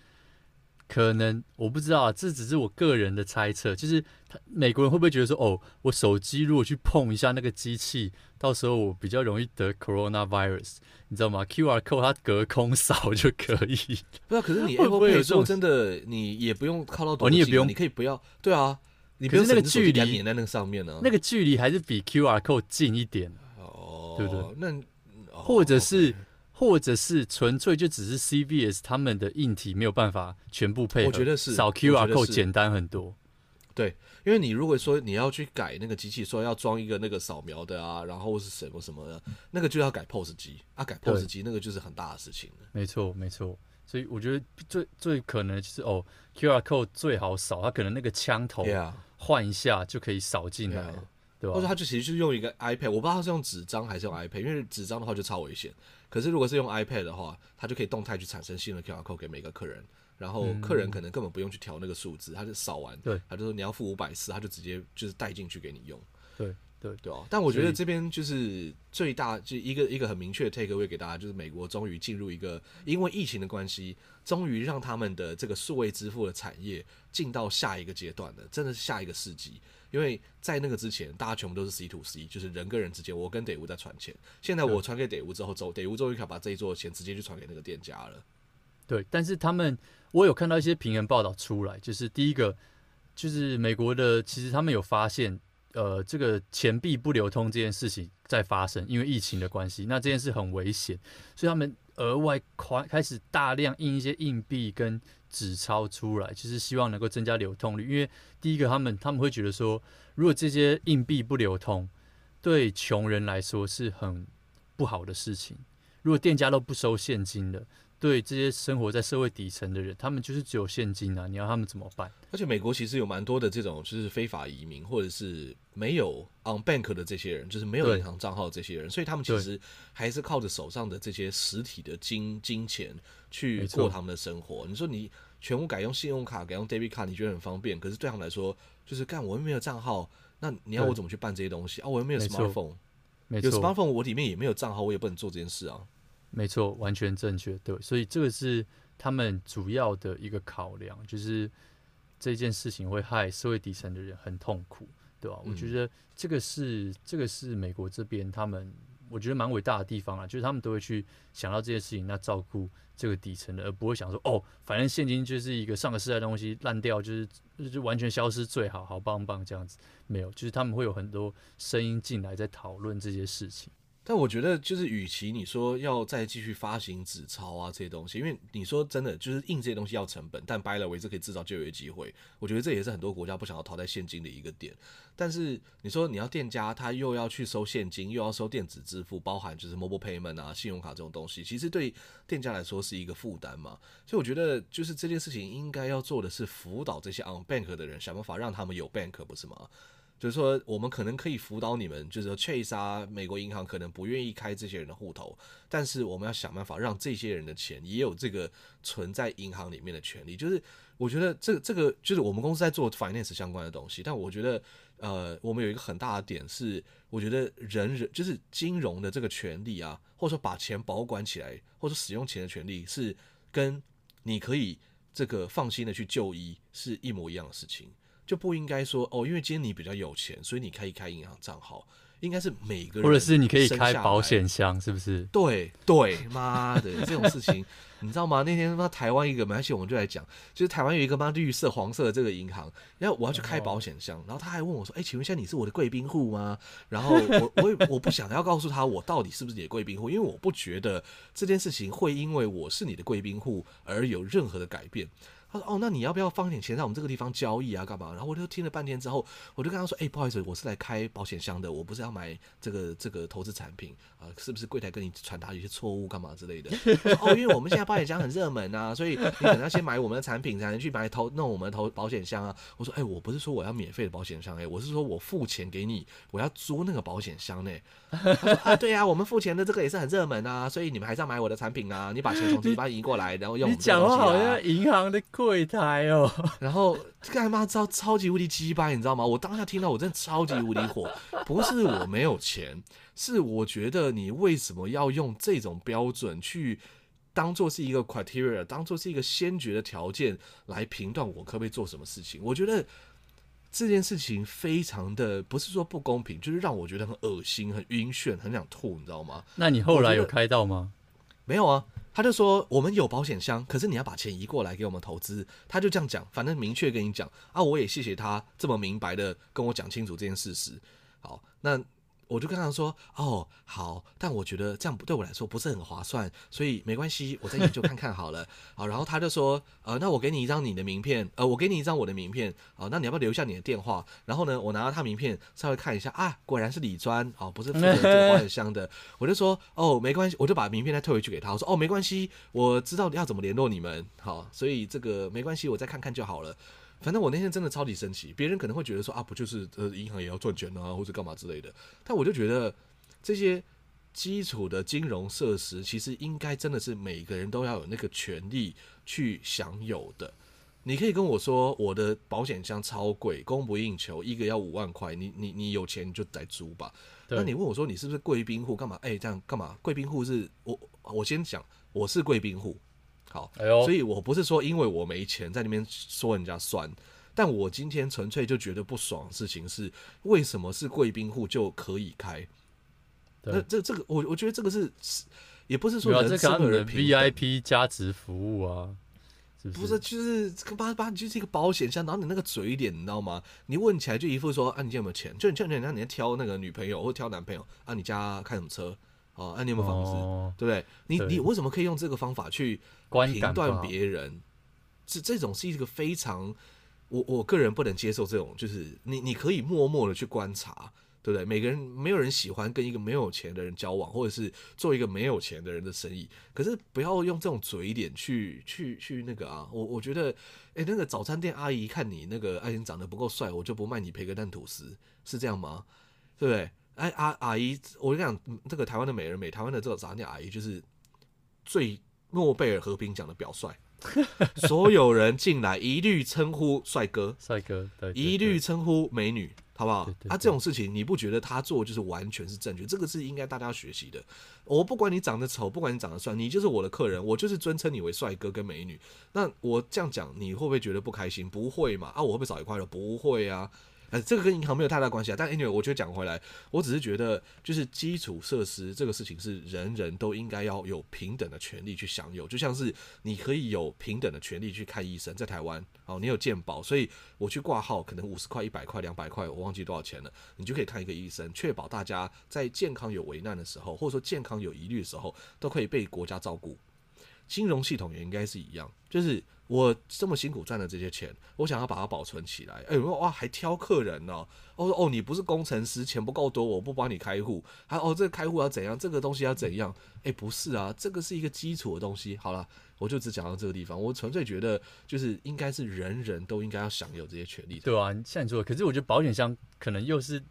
可能我不知道啊，这只是我个人的猜测。就是他美国人会不会觉得说，哦，我手机如果去碰一下那个机器，到时候我比较容易得 coronavirus，你知道吗？QR code 它隔空扫就可以。不是，可是你 Apple Pay 说真的，你也不用靠到多近，啊哦，你也不用，你可以不要。对啊，你不用那个距离粘在那个上面呢，啊。那个距离还是比 QR code 近一点。哦，对不对？那，哦，或者是。Okay 或者是纯粹就只是 CVS 他们的硬体没有办法全部配合，我觉得是扫 QR code 简单很多。对，因为你如果说你要去改那个机器，说要装一个那个扫描的啊，然后是什么什么的，那个就要改 POS 机啊，改 POS 机那个就是很大的事情。没错，没错。所以我觉得最最可能就是哦，QR code 最好扫，它可能那个枪头换一下就可以扫进来了，对吧？或者它就其实就是用一个 iPad，我不知道它是用纸张还是用 iPad，因为纸张的话就超危险。可是如果是用 iPad 的话，它就可以动态去产生新的 QR code 给每个客人，然后客人可能根本不用去调那个数字，他就扫完，对，他就说你要付五百四，他就直接就是带进去给你用。对对对啊！但我觉得这边就是最大就一个一个很明确的 take away 给大家，就是美国终于进入一个因为疫情的关系，终于让他们的这个数位支付的产业进到下一个阶段了，真的是下一个世纪。因为在那个之前，大家全部都是 C to C，就是人跟人之间，我跟得物在传钱。现在我传给得物之后，走得物终于可以把这一座的钱直接去传给那个店家了。对，但是他们，我有看到一些平衡报道出来，就是第一个，就是美国的，其实他们有发现，呃，这个钱币不流通这件事情在发生，因为疫情的关系，那这件事很危险，所以他们额外开开始大量印一些硬币跟纸钞出来，就是希望能够增加流通率。因为第一个，他们他们会觉得说，如果这些硬币不流通，对穷人来说是很不好的事情。如果店家都不收现金的。对这些生活在社会底层的人，他们就是只有现金啊！你要他们怎么办？而且美国其实有蛮多的这种就是非法移民，或者是没有 on bank 的这些人，就是没有银行账号的这些人，所以他们其实还是靠着手上的这些实体的金金钱去过他们的生活。你说你全部改用信用卡，改用 debit 卡，你觉得很方便？可是对他们来说，就是干我又没有账号，那你要我怎么去办这些东西啊？我又没有 smartphone，有 smartphone 我里面也没有账号，我也不能做这件事啊。没错，完全正确。对，所以这个是他们主要的一个考量，就是这件事情会害社会底层的人很痛苦，对吧？嗯、我觉得这个是这个是美国这边他们我觉得蛮伟大的地方啊，就是他们都会去想到这件事情，那照顾这个底层的，而不会想说哦，反正现金就是一个上个世代的东西烂掉，就是就完全消失最好，好棒棒这样子。没有，就是他们会有很多声音进来在讨论这些事情。但我觉得，就是与其你说要再继续发行纸钞啊这些东西，因为你说真的，就是印这些东西要成本，但掰了为这可以制造就业机会，我觉得这也是很多国家不想要淘汰现金的一个点。但是你说你要店家他又要去收现金，又要收电子支付，包含就是 mobile payment 啊、信用卡这种东西，其实对店家来说是一个负担嘛。所以我觉得，就是这件事情应该要做的是辅导这些 on bank 的人，想办法让他们有 bank，不是吗？就是说，我们可能可以辅导你们，就是说，Chase 啊，美国银行可能不愿意开这些人的户头，但是我们要想办法让这些人的钱也有这个存在银行里面的权利。就是我觉得这这个就是我们公司在做 finance 相关的东西，但我觉得呃，我们有一个很大的点是，我觉得人人就是金融的这个权利啊，或者说把钱保管起来，或者使用钱的权利，是跟你可以这个放心的去就医是一模一样的事情。就不应该说哦，因为今天你比较有钱，所以你可以开银行账号。应该是每个人，或者是你可以开保险箱，是不是？对对，妈的，这种事情你知道吗？那天他妈台湾一个没关系，我们就来讲，就是台湾有一个妈绿色、黄色的这个银行，然后我要去开保险箱，然后他还问我说：“哎，请问一下，你是我的贵宾户吗？”然后我我也我不想要告诉他我到底是不是你的贵宾户，因为我不觉得这件事情会因为我是你的贵宾户而有任何的改变。他说：“哦，那你要不要放点钱在我们这个地方交易啊？干嘛？”然后我就听了半天之后，我就跟他说：“哎，不好意思，我是来开保险箱的，我不是要买这个这个投资产品啊，是不是柜台跟你传达一些错误干嘛之类的？”哦，因为我们现在保险箱很热门啊，所以你可能要先买我们的产品才能去买投弄我们投保险箱啊。我说：“哎，我不是说我要免费的保险箱，哎，我是说我付钱给你，我要租那个保险箱呢。”：“啊，对呀，我们付钱的这个也是很热门啊，所以你们还是要买我的产品啊，你把钱从这边移过来，然后用。”你讲话好像银行的柜台哦。然后干嘛超超级无敌鸡巴，你知道吗？我当下听到我真的超级无敌火，不是我没有钱，是我觉得你为什么要用这种标准去当做是一个 criteria，当做是一个先决的条件来评断我可不可以做什么事情？我觉得这件事情非常的不是说不公平，就是让我觉得很恶心、很晕眩、很想吐，你知道吗？那你后来有开到吗？没有啊。他就说：“我们有保险箱，可是你要把钱移过来给我们投资。”他就这样讲，反正明确跟你讲啊，我也谢谢他这么明白的跟我讲清楚这件事实。好，那。我就跟他说：“哦，好，但我觉得这样对我来说不是很划算，所以没关系，我再研究看看好了。”好，然后他就说：“呃，那我给你一张你的名片，呃，我给你一张我的名片，好，那你要不要留下你的电话？然后呢，我拿到他名片稍微看一下啊，果然是李专，哦，不是负责这个 花很香的。我就说：哦，没关系，我就把名片再退回去给他。我说：哦，没关系，我知道要怎么联络你们，好，所以这个没关系，我再看看就好了。”反正我那天真的超级生气，别人可能会觉得说啊，不就是呃银行也要赚钱啊，或者干嘛之类的。但我就觉得这些基础的金融设施，其实应该真的是每个人都要有那个权利去享有的。你可以跟我说我的保险箱超贵，供不应求，一个要五万块，你你你有钱就来租吧。那你问我说你是不是贵宾户？干嘛？哎，这样干嘛？贵宾户是我我先讲，我是贵宾户。好，所以我不是说因为我没钱在那边说人家酸，但我今天纯粹就觉得不爽的事情是，为什么是贵宾户就可以开？那这这个我我觉得这个是，也不是说人人这个的 VIP 加值服务啊，不是？就是，就是把把你就是一个保险箱，然后你那个嘴脸，你知道吗？你问起来就一副说啊，你家有没有钱？就你像你让你在挑那个女朋友或挑男朋友啊，你家开什么车？哦，啊，你有没有房子？哦、对不对？你对你为什么可以用这个方法去评断别人？是这种是一个非常，我我个人不能接受这种，就是你你可以默默的去观察。对不对？每个人没有人喜欢跟一个没有钱的人交往，或者是做一个没有钱的人的生意。可是不要用这种嘴脸去去去那个啊！我我觉得，哎，那个早餐店阿姨看你那个爱人长得不够帅，我就不卖你培根蛋吐司，是这样吗？对不对？哎，阿阿姨，我跟你讲，这个台湾的美人美，台湾的这个早餐店阿姨就是最诺贝尔和平奖的表率，所有人进来一律称呼帅哥，帅哥，对，对，对，一律称呼美女。好不好？对对对啊，这种事情你不觉得他做就是完全是正确？这个是应该大家要学习的。我不管你长得丑，不管你长得帅，你就是我的客人，我就是尊称你为帅哥跟美女。那我这样讲，你会不会觉得不开心？不会嘛？啊，我会不会少一块肉？不会啊。呃，这个跟银行没有太大关系啊。但 anyway，我觉得讲回来，我只是觉得，就是基础设施这个事情是人人都应该要有平等的权利去享有，就像是你可以有平等的权利去看医生，在台湾，哦，你有健保，所以我去挂号，可能五十块、一百块、两百块，我忘记多少钱了，你就可以看一个医生，确保大家在健康有危难的时候，或者说健康有疑虑的时候，都可以被国家照顾。金融系统也应该是一样，就是。我这么辛苦赚的这些钱，我想要把它保存起来。哎、欸，哇，还挑客人呢、哦哦，你不是工程师，钱不够多，我不帮你开户。还哦，这开户要怎样？这个东西要怎样？哎、不是啊，这个是一个基础的东西。好了，我就只讲到这个地方。我纯粹觉得，就是应该是人人都应该要享有这些权利。对啊，像你说的，可是我觉得保险箱可能又是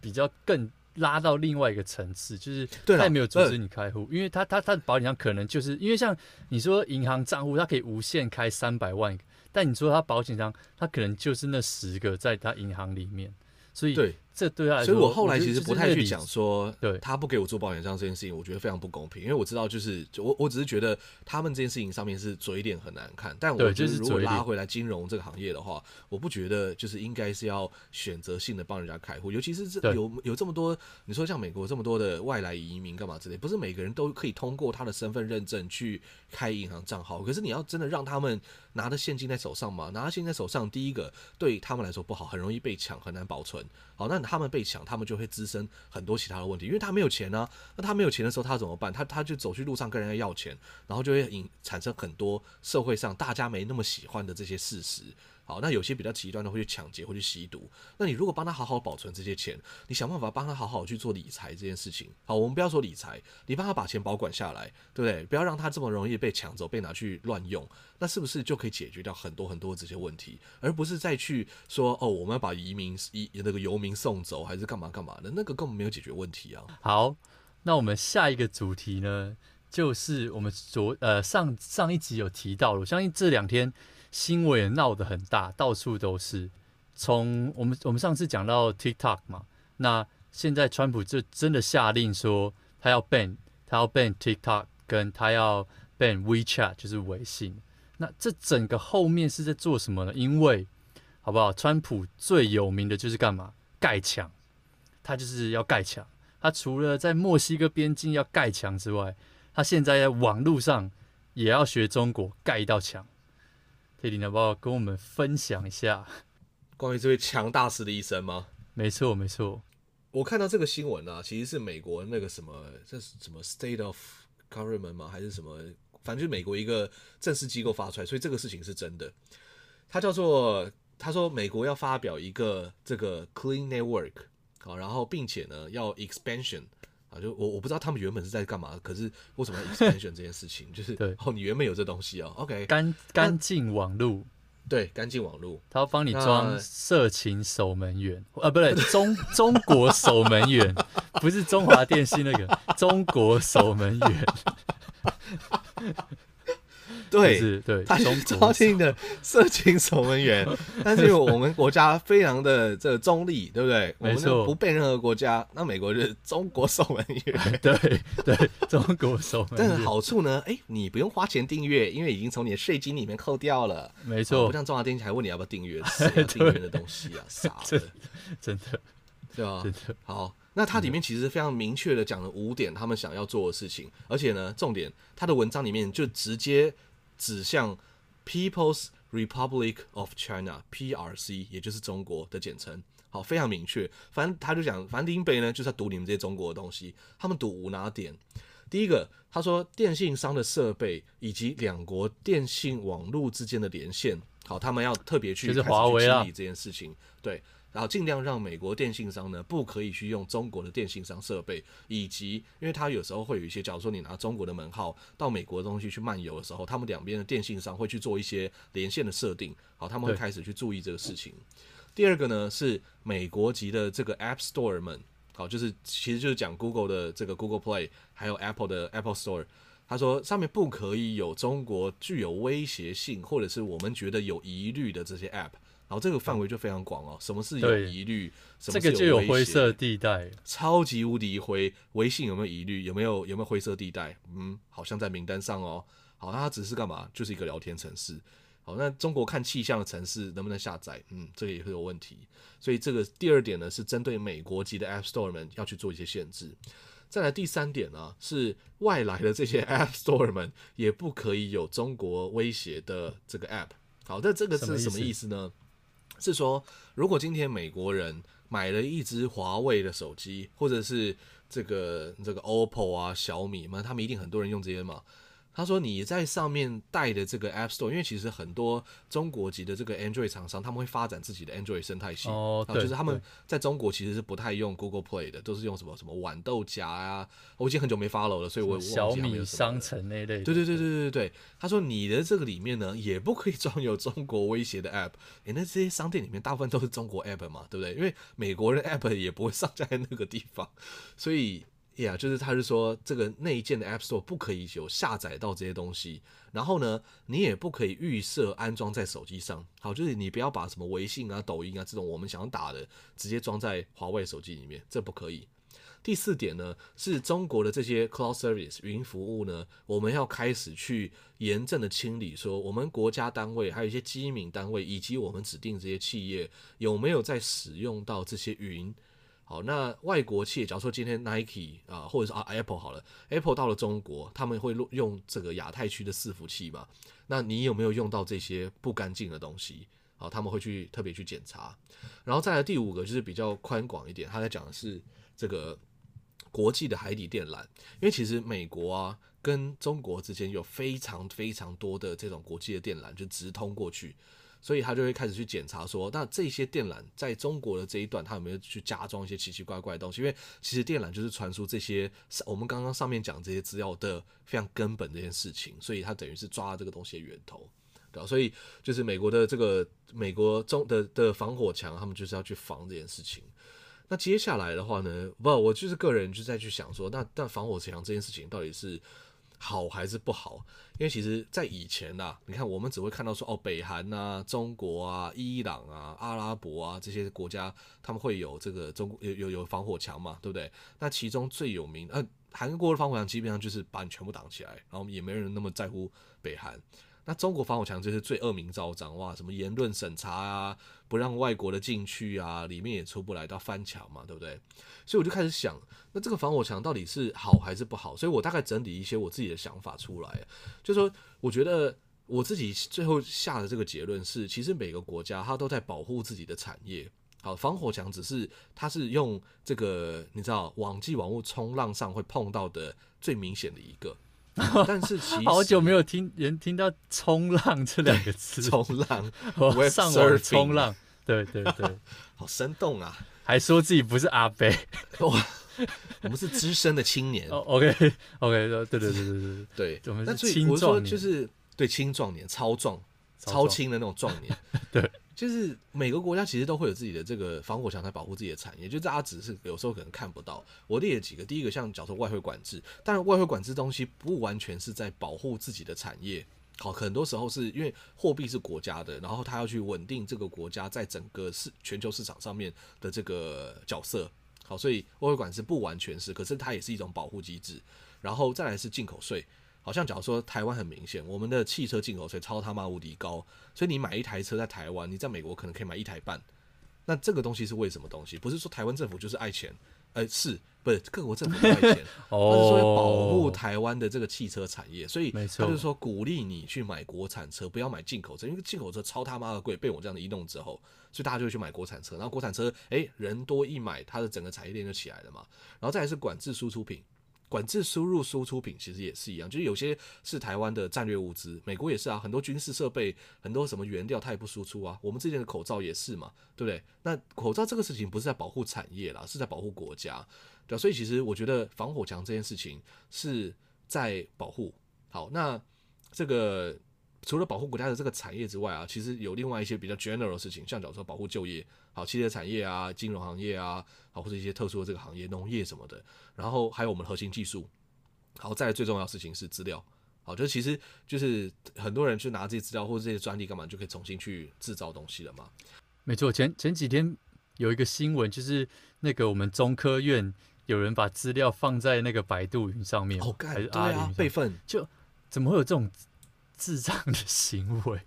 比较更。拉到另外一个层次，就是他也没有阻止你开户，因为他他他的保险箱可能就是因为像你说银行账户，它可以无限开三百万个，但你说他保险箱，他可能就是那十个在他银行里面，所以对。这对他来说，所以我后来其实不太去讲说，对他不给我做保险箱这件事情，我觉得非常不公平。因为我知道，就是我我只是觉得他们这件事情上面是嘴脸很难看。但我觉得如果拉回来金融这个行业的话，我不觉得就是应该是要选择性的帮人家开户，尤其是这有有这么多，你说像美国这么多的外来移民干嘛之类，不是每个人都可以通过他的身份认证去开银行账号。可是你要真的让他们拿着现金在手上嘛，拿着现金在手上，第一个对他们来说不好，很容易被抢，很难保存。好，那他们被抢，他们就会滋生很多其他的问题，因为他没有钱呢。那他没有钱的时候，他怎么办？他他就走去路上跟人家要钱，然后就会引产生很多社会上大家没那么喜欢的这些事实。好，那有些比较极端的会去抢劫，会去吸毒。那你如果帮他好好保存这些钱，你想办法帮他好好去做理财这件事情。好，我们不要说理财，你帮他把钱保管下来，对不对？不要让他这么容易被抢走，被拿去乱用。那是不是就可以解决掉很多很多这些问题，而不是再去说哦，我们要把移民移那个游民送走，还是干嘛干嘛的？那个根本没有解决问题啊。好，那我们下一个主题呢，就是我们昨呃上上一集有提到了，我相信这两天。新闻也闹得很大，到处都是。从我们我们上次讲到 TikTok 嘛，那现在川普就真的下令说，他要 ban，他要 ban TikTok，跟他要 ban WeChat，就是微信。那这整个后面是在做什么呢？因为好不好？川普最有名的就是干嘛？盖墙，他就是要盖墙。他除了在墨西哥边境要盖墙之外，他现在在网络上也要学中国盖一道墙。铁林，要不要跟我们分享一下关于这位强大师的一生吗？没错，没错。我看到这个新闻啊，其实是美国那个什么，这是什么 State of Government 吗？还是什么？反正就是美国一个正式机构发出来，所以这个事情是真的。他叫做他说美国要发表一个这个 Clean Network 好，然后并且呢要 Expansion。啊，就我我不知道他们原本是在干嘛，可是为什么要 expansion 这件事情，就是对哦，你原本有这东西哦，OK，干干净网路，对，干净网路，他要帮你装色情守门员，那啊，不对，中中国守门员，不是中华电信那个中国守门员。对，是对，他是招聘的 色情守门员，但是我们国家非常的这个中立，对不对？没错，不被任何国家。那美国就是中国守门员，对对，中国守门员。但是好处呢？哎，你不用花钱订阅，因为已经从你的税金里面扣掉了。没错，不像中华电信还问你要不要订阅，订阅的东西啊？傻的，真的，对吧？真的。好，那它里面其实非常明确的讲了五点他们想要做的事情，而且呢，重点，它的文章里面就直接。指向 People's Republic of China（PRC），也就是中国的简称。好，非常明确。反正他就讲，反正林北呢就是要赌你们这些中国的东西。他们赌五哪点？第一个，他说电信商的设备以及两国电信网络之间的连线，好，他们要特别去就是华为啊这件事情，对，然后尽量让美国电信商呢不可以去用中国的电信商设备，以及因为他有时候会有一些，假如说你拿中国的门号到美国的东西去漫游的时候，他们两边的电信商会去做一些连线的设定，好，他们会开始去注意这个事情。第二个呢是美国籍的这个 App Store 们，好，就是其实就是讲 Google 的这个 Google Play，还有 Apple 的 Apple Store。他说上面不可以有中国具有威胁性或者是我们觉得有疑虑的这些 App。然后这个范围就非常广哦，什么是有疑虑？什么是有威胁？这个就有灰色地带，超级无敌灰。微信有没有疑虑？有没有有没有灰色地带？嗯，好像在名单上哦。好，那它只是干嘛？就是一个聊天城市。好，那中国看气象的城市能不能下载？嗯，这个也会有问题。所以这个第二点呢，是针对美国籍的 App Store 们要去做一些限制。再来第三点呢，是外来的这些 App Store 们也不可以有中国威胁的这个 App。好，那这个是什么意思呢？是说，如果今天美国人买了一支华为的手机，或者是这个这个 OPPO 啊、小米嘛，他们一定很多人用这些嘛。他说：“你在上面带的这个 App Store，因为其实很多中国籍的这个 Android 厂商，他们会发展自己的 Android 生态系。哦，对，就是他们在中国其实是不太用 Google Play 的，都是用什么什么豌豆荚啊。我已经很久没 follow 了，所以我小米商城那类。对对对对对对。他说你的这个里面呢，也不可以装有中国威胁的 App。诶，那这些商店里面大部分都是中国 App 嘛，对不对？因为美国人 App 也不会上架在那个地方，所以。”，yeah, 就是他是说这个内建的 App Store 不可以有下载到这些东西，然后呢，你也不可以预设安装在手机上。好，就是你不要把什么微信啊、抖音啊这种我们想打的直接装在华为手机里面，这不可以。第四点呢，是中国的这些 Cloud Service 云服务呢，我们要开始去严正的清理，说我们国家单位还有一些机敏单位以及我们指定这些企业有没有在使用到这些云。好，那外国企业，假如说今天 Nike 啊，或者是啊 Apple 好了，Apple 到了中国，他们会用这个亚太区的伺服器嘛？那你有没有用到这些不干净的东西？好，他们会去特别去检查。然后再来第五个就是比较宽广一点，他在讲的是这个国际的海底电缆，因为其实美国啊跟中国之间有非常非常多的这种国际的电缆就直通过去。所以他就会开始去检查说，那这些电缆在中国的这一段，他有没有去加装一些奇奇怪怪的东西？因为其实电缆就是传输这些我们刚刚上面讲这些资料的非常根本这件事情，所以他等于是抓了这个东西的源头，对吧？所以就是美国的这个美国中的的防火墙，他们就是要去防这件事情。那接下来的话呢，不，我就是个人就在去想说，那那防火墙这件事情到底是？好还是不好？因为其实，在以前呐、啊，你看我们只会看到说，哦，北韩呐、啊、中国啊、伊朗啊、阿拉伯啊这些国家，他们会有这个中有有有防火墙嘛，对不对？那其中最有名，呃，韩国的防火墙基本上就是把你全部挡起来，然后也没人那么在乎北韩。那中国防火墙就是最恶名昭彰哇，什么言论审查啊，不让外国的进去啊，里面也出不来，到翻墙嘛，对不对？所以我就开始想，那这个防火墙到底是好还是不好？所以我大概整理一些我自己的想法出来，就说我觉得我自己最后下的这个结论是，其实每个国家它都在保护自己的产业。好，防火墙只是它是用这个你知道网际网路冲浪上会碰到的最明显的一个。但是其实好久没有听人听到“冲浪”这两个字，冲浪，我上网冲浪，对对对，好生动啊！还说自己不是阿伯，哇，我们是资深的青年。哦，OK OK，对对对对对。对，我们是青壮年，就是对青壮年，超壮、超轻的那种壮年，对。就是每个国家其实都会有自己的这个防火墙来保护自己的产业，就大家只是有时候可能看不到。我列了几个，第一个像叫做外汇管制，当然外汇管制东西不完全是在保护自己的产业，好，很多时候是因为货币是国家的，然后他要去稳定这个国家在整个市全球市场上面的这个角色，好，所以外汇管制不完全是，可是它也是一种保护机制。然后再来是进口税。好像假如说台湾很明显，我们的汽车进口税超他妈无敌高，所以你买一台车在台湾，你在美国可能可以买一台半。那这个东西是为什么东西？不是说台湾政府就是爱钱，呃，是不是各国政府爱钱？哦，他是说保护台湾的这个汽车产业，所以他就是说鼓励你去买国产车，不要买进口车，因为进口车超他妈的贵。被我这样的一弄之后，所以大家就会去买国产车，然后国产车，哎、欸，人多一买，它的整个产业链就起来了嘛。然后再来是管制输出品。管制输入输出品其实也是一样，就是有些是台湾的战略物资，美国也是啊，很多军事设备，很多什么原料它也不输出啊。我们之前的口罩也是嘛，对不对？那口罩这个事情不是在保护产业啦，是在保护国家，对啊，所以其实我觉得防火墙这件事情是在保护。好，那这个。除了保护国家的这个产业之外啊，其实有另外一些比较 general 的事情，像假如说保护就业，好，汽车产业啊，金融行业啊，好，或者一些特殊的这个行业，农业什么的，然后还有我们核心技术，好，再来最重要的事情是资料，好，就其实就是很多人去拿这些资料或者这些专利干嘛，就可以重新去制造东西了嘛。没错，前前几天有一个新闻，就是那个我们中科院有人把资料放在那个百度云上面，哦，还是阿里云备份，就怎么会有这种？智障的行为。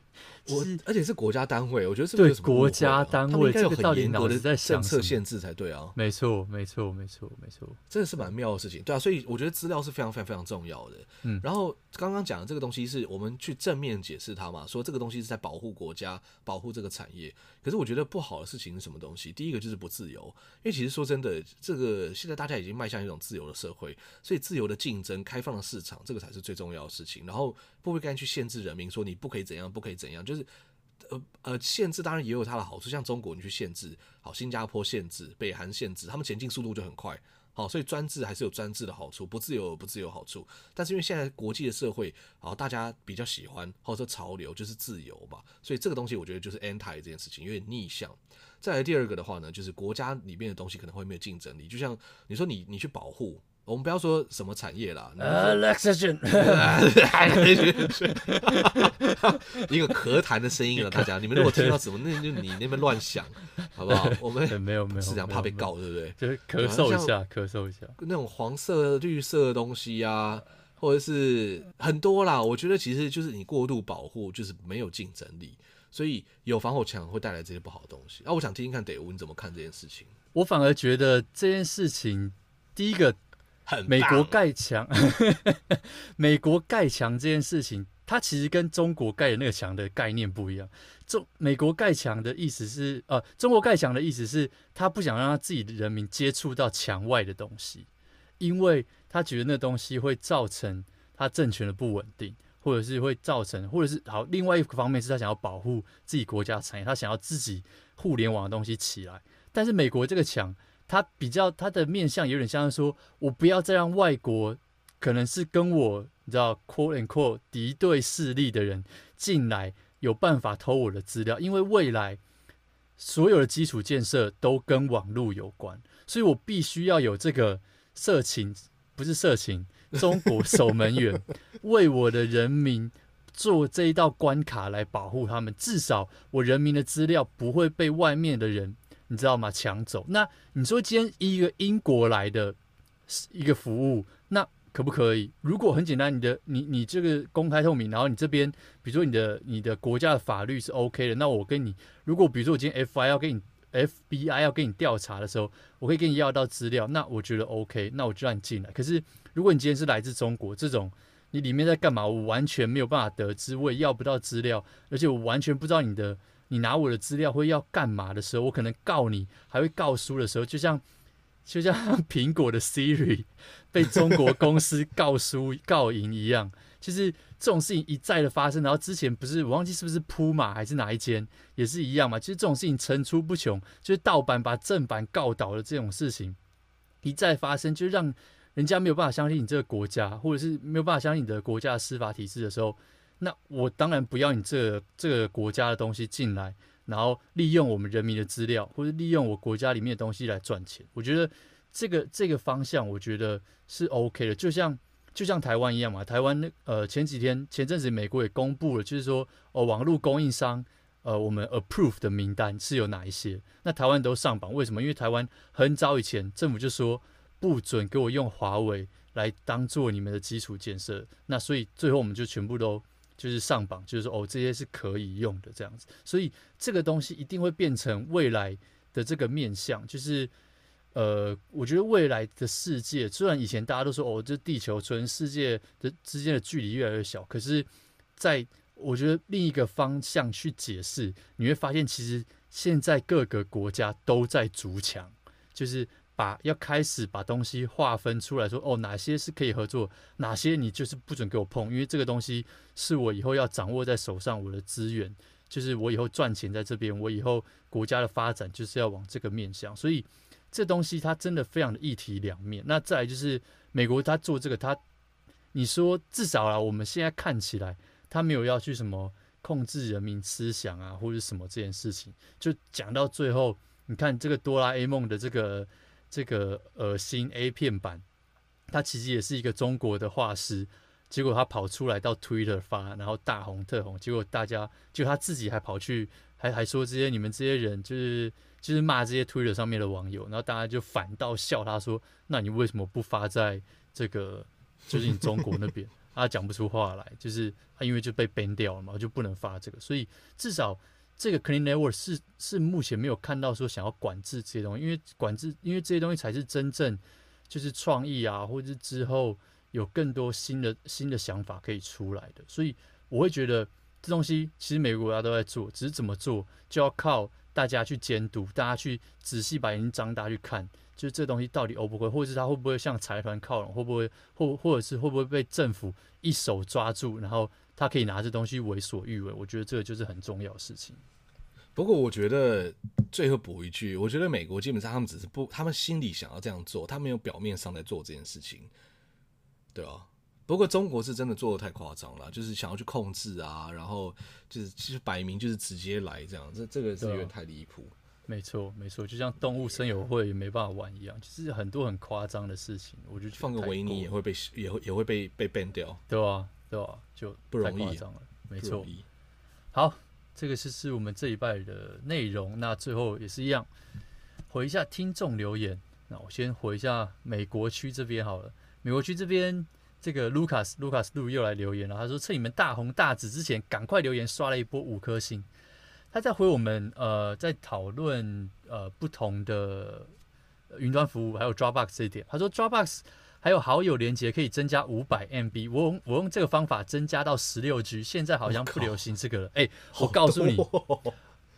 我而且是国家单位，我觉得是对国家单位，这个到底脑子在政策限制才对啊。没错，没错，没错，没错，真的是蛮妙的事情，对啊。所以我觉得资料是非常非常非常重要的。嗯，然后刚刚讲的这个东西是我们去正面解释它嘛，说这个东西是在保护国家、保护这个产业。可是我觉得不好的事情是什么东西？第一个就是不自由，因为其实说真的，这个现在大家已经迈向一种自由的社会，所以自由的竞争、开放的市场，这个才是最重要的事情。然后不会该去限制人民，说你不可以怎样，不可以怎样，就就是。呃呃，限制当然也有它的好处，像中国你去限制，好，新加坡限制，北韩限制，他们前进速度就很快，好，所以专制还是有专制的好处，不自由有不自由好处。但是因为现在国际的社会，好，大家比较喜欢或者说潮流就是自由嘛，所以这个东西我觉得就是 anti 这件事情有点逆向。再来第二个的话呢，就是国家里面的东西可能会没有竞争力，就像你说你你去保护。我们不要说什么产业啦，一个咳痰的声音了，大家，你们如果听到什么，那就你那边乱想，好不好？我们没有没有，是这样怕被告，对不对？就是咳嗽一下，咳嗽一下，那种黄色、绿色的东西啊，或者是很多啦。我觉得其实就是你过度保护，就是没有竞争力，所以有防火墙会带来这些不好的东西。啊，我想听听看，德屋你怎么看这件事情？我反而觉得这件事情，第一个。美国盖墙，美国盖墙这件事情，它其实跟中国盖的那个墙的概念不一样。中美国盖墙的意思是，呃，中国盖墙的意思是，他不想让他自己的人民接触到墙外的东西，因为他觉得那东西会造成他政权的不稳定，或者是会造成，或者是好，另外一个方面是他想要保护自己国家产业，他想要自己互联网的东西起来。但是美国这个墙。他比较他的面向有点像是说，我不要再让外国可能是跟我你知道 quote and quote 敌对势力的人进来，有办法偷我的资料，因为未来所有的基础建设都跟网络有关，所以我必须要有这个色情，不是色情，中国守门员为我的人民做这一道关卡来保护他们，至少我人民的资料不会被外面的人。你知道吗？抢走。那你说今天一个英国来的一个服务，那可不可以？如果很简单，你的你你这个公开透明，然后你这边比如说你的你的国家的法律是 OK 的，那我跟你，如果比如说我今天 FI 要给你 FBI 要给你调查的时候，我可以给你要到资料，那我觉得 OK，那我就让你进来。可是如果你今天是来自中国这种，你里面在干嘛？我完全没有办法得知，我也要不到资料，而且我完全不知道你的。你拿我的资料会要干嘛的时候，我可能告你，还会告输的时候，就像就像 苹果的 Siri 被中国公司告输告赢一样。其实这种事情一再的发生，然后之前不是我忘记是不是铺马还是哪一间也是一样嘛。其实这种事情层出不穷，就是盗版把正版告倒的这种事情一再发生，就让人家没有办法相信你这个国家，或者是没有办法相信你的国家的司法体制的时候。那我当然不要你这个、这个国家的东西进来，然后利用我们人民的资料，或者利用我国家里面的东西来赚钱。我觉得这个这个方向，我觉得是 OK 的。就像就像台湾一样嘛，台湾那呃前几天前阵子美国也公布了，就是说哦网络供应商呃我们 approve 的名单是有哪一些？那台湾都上榜，为什么？因为台湾很早以前政府就说不准给我用华为来当做你们的基础建设，那所以最后我们就全部都。就是上榜，就是说哦，这些是可以用的这样子，所以这个东西一定会变成未来的这个面向，就是呃，我觉得未来的世界，虽然以前大家都说哦，这地球村世界的之间的距离越来越小，可是，在我觉得另一个方向去解释，你会发现其实现在各个国家都在逐强，就是把要开始把东西划分出来说，哦，哪些是可以合作，哪些你就是不准给我碰，因为这个东西是我以后要掌握在手上，我的资源，就是我以后赚钱在这边，我以后国家的发展就是要往这个面向，所以。这东西它真的非常的一体两面。那再来就是美国，他做这个，他你说至少啊，我们现在看起来他没有要去什么控制人民思想啊，或者什么这件事情。就讲到最后，你看这个哆啦 A 梦的这个这个恶心 A 片版，他其实也是一个中国的画师，结果他跑出来到 Twitter 发，然后大红特红，结果大家就他自己还跑去还还说这些你们这些人就是。就是骂这些推特上面的网友，然后大家就反倒笑他说：“那你为什么不发在这个就是你中国那边？” 他讲不出话来，就是他因为就被 ban 掉了嘛，就不能发这个。所以至少这个 Clean Network 是是目前没有看到说想要管制这些东西，因为管制因为这些东西才是真正就是创意啊，或者是之后有更多新的新的想法可以出来的。所以我会觉得这东西其实每个国家都在做，只是怎么做就要靠。大家去监督，大家去仔细把眼睛张大去看，就是这东西到底 O 不会，或者是它会不会向财团靠拢，会不会或或者是会不会被政府一手抓住，然后他可以拿这东西为所欲为？我觉得这个就是很重要的事情。不过我觉得最后补一句，我觉得美国基本上他们只是不，他们心里想要这样做，他没有表面上在做这件事情，对啊。不过中国是真的做的太夸张了，就是想要去控制啊，然后就是其实摆明就是直接来这样，这这个是有点太离谱。没错没错，就像动物森友会也没办法玩一样，就是很多很夸张的事情。我就觉得放个维尼也会被也会也会被被 ban 掉，对啊对啊，就不容易，没错。好，这个是是我们这一拜的内容。那最后也是一样，回一下听众留言。那我先回一下美国区这边好了，美国区这边。这个 Lucas Lucas 路又来留言了，他说：“趁你们大红大紫之前，赶快留言刷了一波五颗星。”他在回我们呃，在讨论呃不同的云端服务，还有 Dropbox 这一点。他说：“Dropbox 还有好友连接可以增加五百 MB，我用我用这个方法增加到十六 G，现在好像不流行这个了。”哎、欸，我告诉你，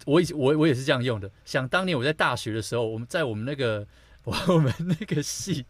我以我我也是这样用的。想当年我在大学的时候，我们在我们那个。我们那个系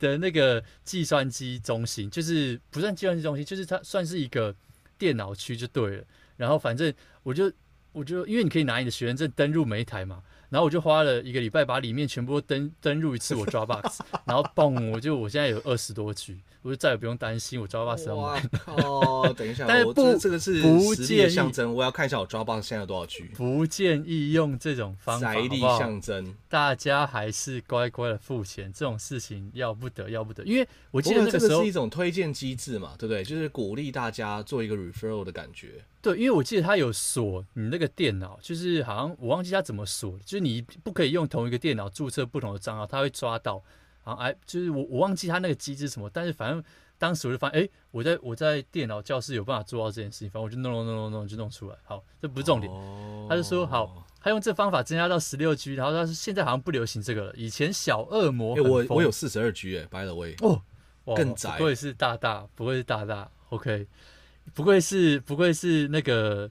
的那个计算机中心，就是不算计算机中心，就是它算是一个电脑区就对了。然后反正我就我就因为你可以拿你的学生证登入每一台嘛。然后我就花了一个礼拜把里面全部都登登入一次我 Dropbox，然后嘣，我就我现在有二十多 G，我就再也不用担心我 Dropbox 要满。哦，等一下，但是不这，这个是实力的象征，我要看一下我 Dropbox 现在有多少 G。不建议用这种方法，财力象征，大家还是乖乖的付钱，这种事情要不得要不得，因为我记得那个时候这个是一种推荐机制嘛，对不对？就是鼓励大家做一个 referral 的感觉。对，因为我记得他有锁你那个电脑，就是好像我忘记他怎么锁，就是你不可以用同一个电脑注册不同的账号，他会抓到。然后哎，就是我我忘记他那个机制什么，但是反正当时我就发现，哎，我在我在电脑教室有办法做到这件事情，反正我就弄弄弄弄弄就弄出来。好，这不是重点。哦、他就说好，他用这方法增加到十六 G，然后他说现在好像不流行这个了。以前小恶魔，我我有四十二 G 哎，by the way 哦，更窄，不会是大大，不会是大大，OK，不愧是不愧是那个。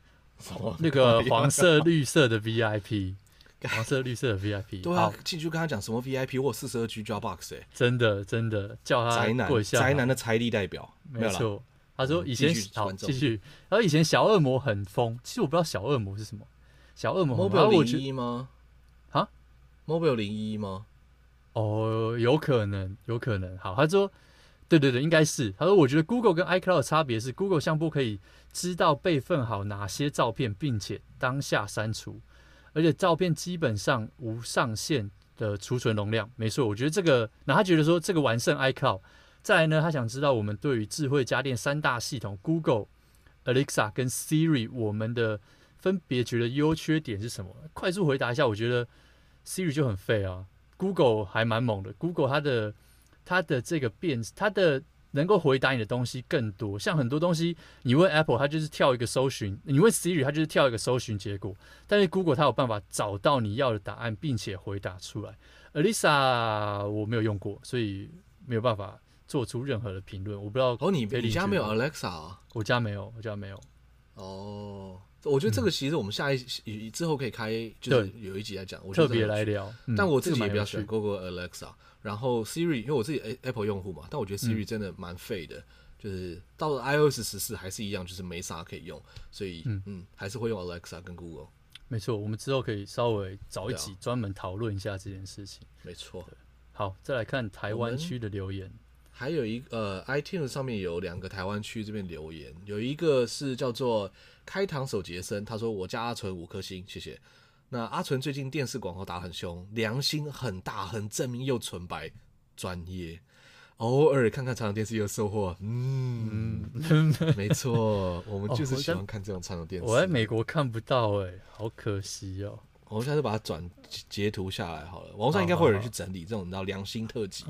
那个 黄色绿色的 VIP，黄色绿色的 VIP，对啊，进去跟他讲什么 VIP 或四十二 G Dropbox 哎，真的真的。叫他宅男宅男的财力代表，没错。他说以前好继续，然后以前小恶魔很疯，其实我不知道小恶魔是什么，小恶魔 Mobile 零一吗？啊，Mobile 零一吗？哦，有可能，有可能。好，他说。对对对，应该是。他说：“我觉得 Google 跟 iCloud 的差别是，Google 相簿可以知道备份好哪些照片，并且当下删除，而且照片基本上无上限的储存容量。没错，我觉得这个，那他觉得说这个完胜 iCloud。再来呢，他想知道我们对于智慧家电三大系统 Google、Alexa 跟 Siri，我们的分别觉得优缺点是什么？快速回答一下，我觉得 Siri 就很废啊，Google 还蛮猛的，Google 它的。它的这个变，它的能够回答你的东西更多。像很多东西，你问 Apple，它就是跳一个搜寻；你问 Siri，它就是跳一个搜寻结果。但是 Google 它有办法找到你要的答案，并且回答出来。Alexa 我没有用过，所以没有办法做出任何的评论。我不知道哦，你你家没有 Alexa 啊？我家没有，我家没有。哦，我觉得这个其实我们下一、嗯、之后可以开，就是有一集来讲，我特别来聊。嗯、但我自己也比较喜欢这 Google Alexa，然后 Siri，因为我自己 Apple 用户嘛，但我觉得 Siri 真的蛮废的，嗯、就是到了 iOS 十四还是一样，就是没啥可以用，所以嗯嗯，还是会用 Alexa 跟 Google。没错，我们之后可以稍微找一集专门讨论一下这件事情。没错。好，再来看台湾区的留言。还有一个呃，iTunes 上面有两个台湾区这边留言，有一个是叫做开膛手杰森，他说我家阿纯五颗星，谢谢。那阿纯最近电视广告打很凶，良心很大，很正面又纯白，专业。偶尔看看长长电视又收获，嗯，没错，我们就是喜欢看这种长长电视。我在美国看不到哎、欸，好可惜哦。我们下次把它转截图下来好了，网上应该会有人去整理这种你知道良心特辑。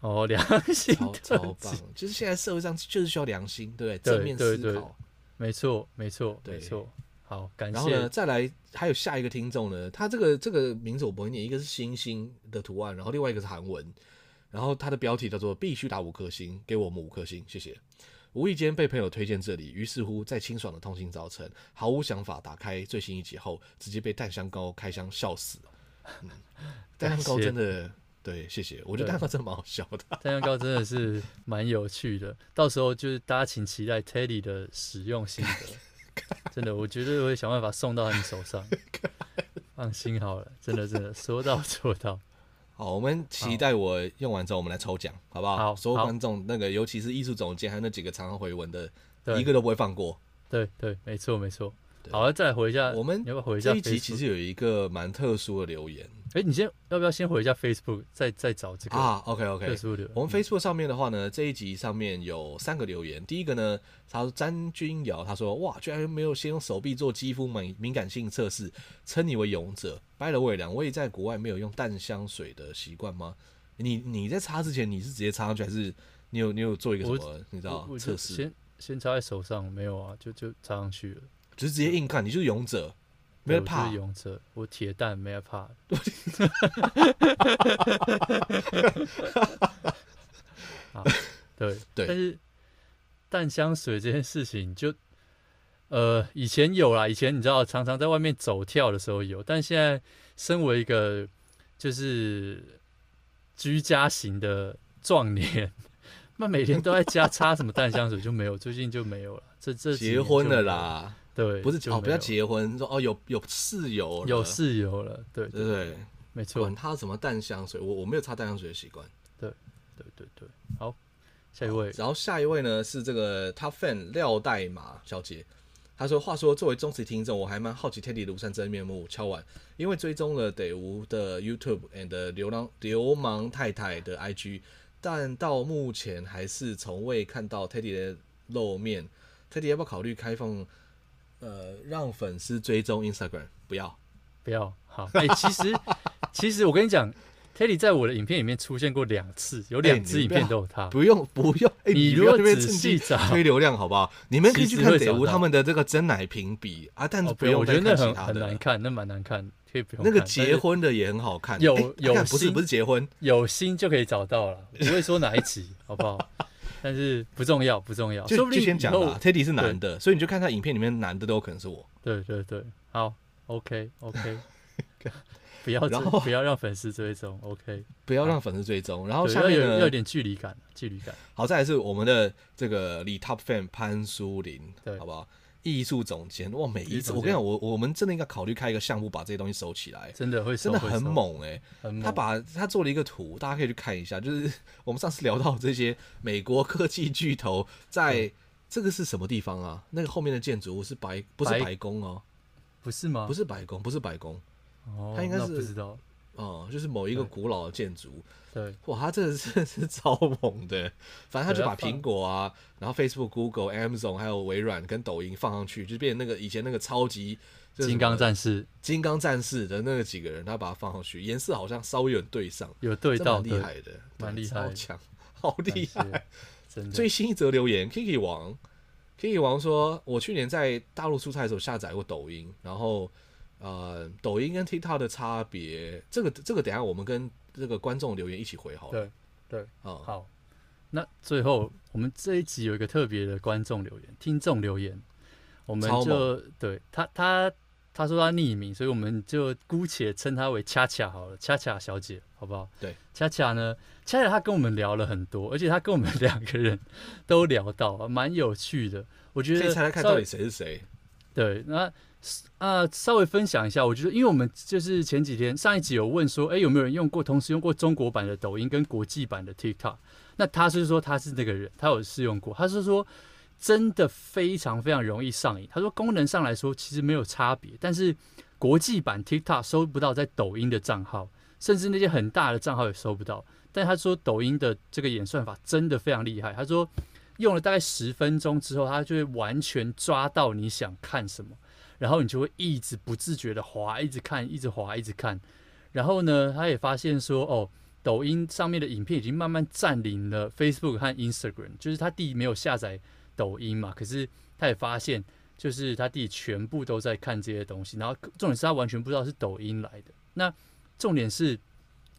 哦，良心超超棒，就是现在社会上就是需要良心，对不对？正面思考，没错，没错，没错。好，感谢。然后呢，再来还有下一个听众呢，他这个这个名字我不会念，一个是星星的图案，然后另外一个是韩文。然后他的标题叫做“必须打五颗星”，给我们五颗星，谢谢。无意间被朋友推荐这里，于是乎在清爽的通勤早晨，毫无想法打开最新一集后，直接被蛋香膏开箱笑死了。嗯，蛋香膏真的对，谢谢。我觉得蛋香膏真的蛮好笑的，蛋香膏真的是蛮有趣的。到时候就是大家请期待 Teddy 的使用心得，真的，我绝对会想办法送到你手上。放心好了，真的真的说到做到。好，我们期待我用完之后，我们来抽奖，好不好？好，所有观众那个，尤其是艺术总监，还有那几个常常回文的，一个都不会放过。对对，没错没错。好，再回一下，我们要不要回一下？这一集其实有一个蛮特殊的留言。哎，你先要不要先回一下 Facebook，再再找这个啊？OK OK。Facebook。我们 Facebook 上面的话呢，这一集上面有三个留言。第一个呢，他说詹君尧，他说哇，居然没有先用手臂做肌肤敏敏感性测试，称你为勇者。By the way，两位在国外没有用淡香水的习惯吗？你你在擦之前，你是直接擦上去，还是你有你有做一个什么你知道测试？先先擦在手上，没有啊，就就擦上去了，就是直接硬看，你就是勇者。没有怕，我勇者，我铁蛋没有怕。对 对，但是淡香水这件事情就，就呃以前有啦，以前你知道，常常在外面走跳的时候有，但现在身为一个就是居家型的壮年，那每天都在家擦什么淡香水就没有，最近就没有了。这这结婚了啦。对，不是哦，不要结婚，说哦有有室友，有室友了，对对对，没错。管他什么淡香水，我我没有擦淡香水的习惯。对对对对，好，下一位。然后下一位呢是这个 Top Fan 廖代玛小姐，他说：“话说作为忠实听众，我还蛮好奇 Teddy 庐山真面目。敲完，因为追踪了得无的 YouTube and 流浪流氓太太的 IG，但到目前还是从未看到 Teddy 的露面。Teddy 要不要考虑开放？”呃，让粉丝追踪 Instagram，不要，不要，好。哎、欸，其实，其实我跟你讲，Teddy 在我的影片里面出现过两次，有两支影片都有他。不用，不用。哎、欸，你如果仔细找，推流量好不好？你们可以去看北吴他们的这个真奶评比啊，但是不用、哦。我觉得那很很难看，那蛮难看，可以不用。那个结婚的也很好看，有有、欸、不是不是结婚，有心就可以找到了，不会说哪一集，好不好？但是不重要，不重要。就就先讲吧。Teddy 是男的，所以你就看他影片里面男的都有可能是我。对对对，好，OK OK，不要然后不要让粉丝追踪，OK，不要让粉丝追踪。然后下面要有要有点距离感，距离感。好，再来是我们的这个李 Top Fan 潘书林，对，好不好？艺术总监哇，每一次我跟你讲，我我们真的应该考虑开一个项目，把这些东西收起来。真的会，真的很猛哎、欸！他把他做了一个图，大家可以去看一下。就是我们上次聊到这些美国科技巨头，在这个是什么地方啊？那个后面的建筑物是白，不是白宫哦？不是吗？不是白宫，不是白宫。哦，他应该是不知道。哦，就是某一个古老的建筑。对，哇，他这个是 是超猛的。反正他就把苹果啊，然后 Facebook、Google、Amazon 还有微软跟抖音放上去，就变成那个以前那个超级金刚战士、金刚战士的那个几个人，他把它放上去，颜色好像稍微有点对上，有对到，蛮厉害的，蛮厉害，超强，好厉害。真的。最新一则留言，Kiki 王，Kiki 王说，我去年在大陆出差的时候下载过抖音，然后。呃，抖音跟 TikTok 的差别，这个这个等下我们跟这个观众留言一起回好了。对对，嗯，好。那最后我们这一集有一个特别的观众留言、听众留言，我们就对他他他说他匿名，所以我们就姑且称他为恰恰好了，恰恰小姐，好不好？对，恰恰呢，恰恰他跟我们聊了很多，而且他跟我们两个人都聊到，蛮有趣的。我觉得可以猜猜看到底谁是谁？对，那。啊，稍微分享一下，我觉得，因为我们就是前几天上一集有问说，哎，有没有人用过，同时用过中国版的抖音跟国际版的 TikTok？那他是说他是那个人，他有试用过，他是说真的非常非常容易上瘾。他说功能上来说其实没有差别，但是国际版 TikTok 收不到在抖音的账号，甚至那些很大的账号也收不到。但他说抖音的这个演算法真的非常厉害，他说用了大概十分钟之后，他就会完全抓到你想看什么。然后你就会一直不自觉的滑，一直看，一直滑，一直看。然后呢，他也发现说，哦，抖音上面的影片已经慢慢占领了 Facebook 和 Instagram。就是他弟没有下载抖音嘛，可是他也发现，就是他弟全部都在看这些东西。然后重点是他完全不知道是抖音来的。那重点是，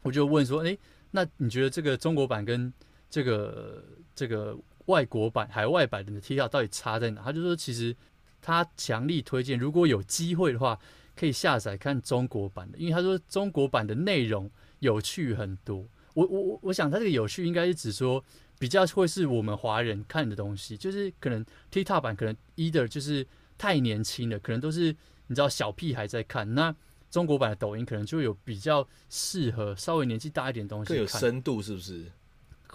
我就问说，诶，那你觉得这个中国版跟这个这个外国版、海外版的 TikTok 到底差在哪？他就说，其实。他强力推荐，如果有机会的话，可以下载看中国版的，因为他说中国版的内容有趣很多。我我我想他这个有趣应该是指说比较会是我们华人看的东西，就是可能 TikTok 版可能 either 就是太年轻了，可能都是你知道小屁孩在看。那中国版的抖音可能就有比较适合稍微年纪大一点东西，更有深度，是不是？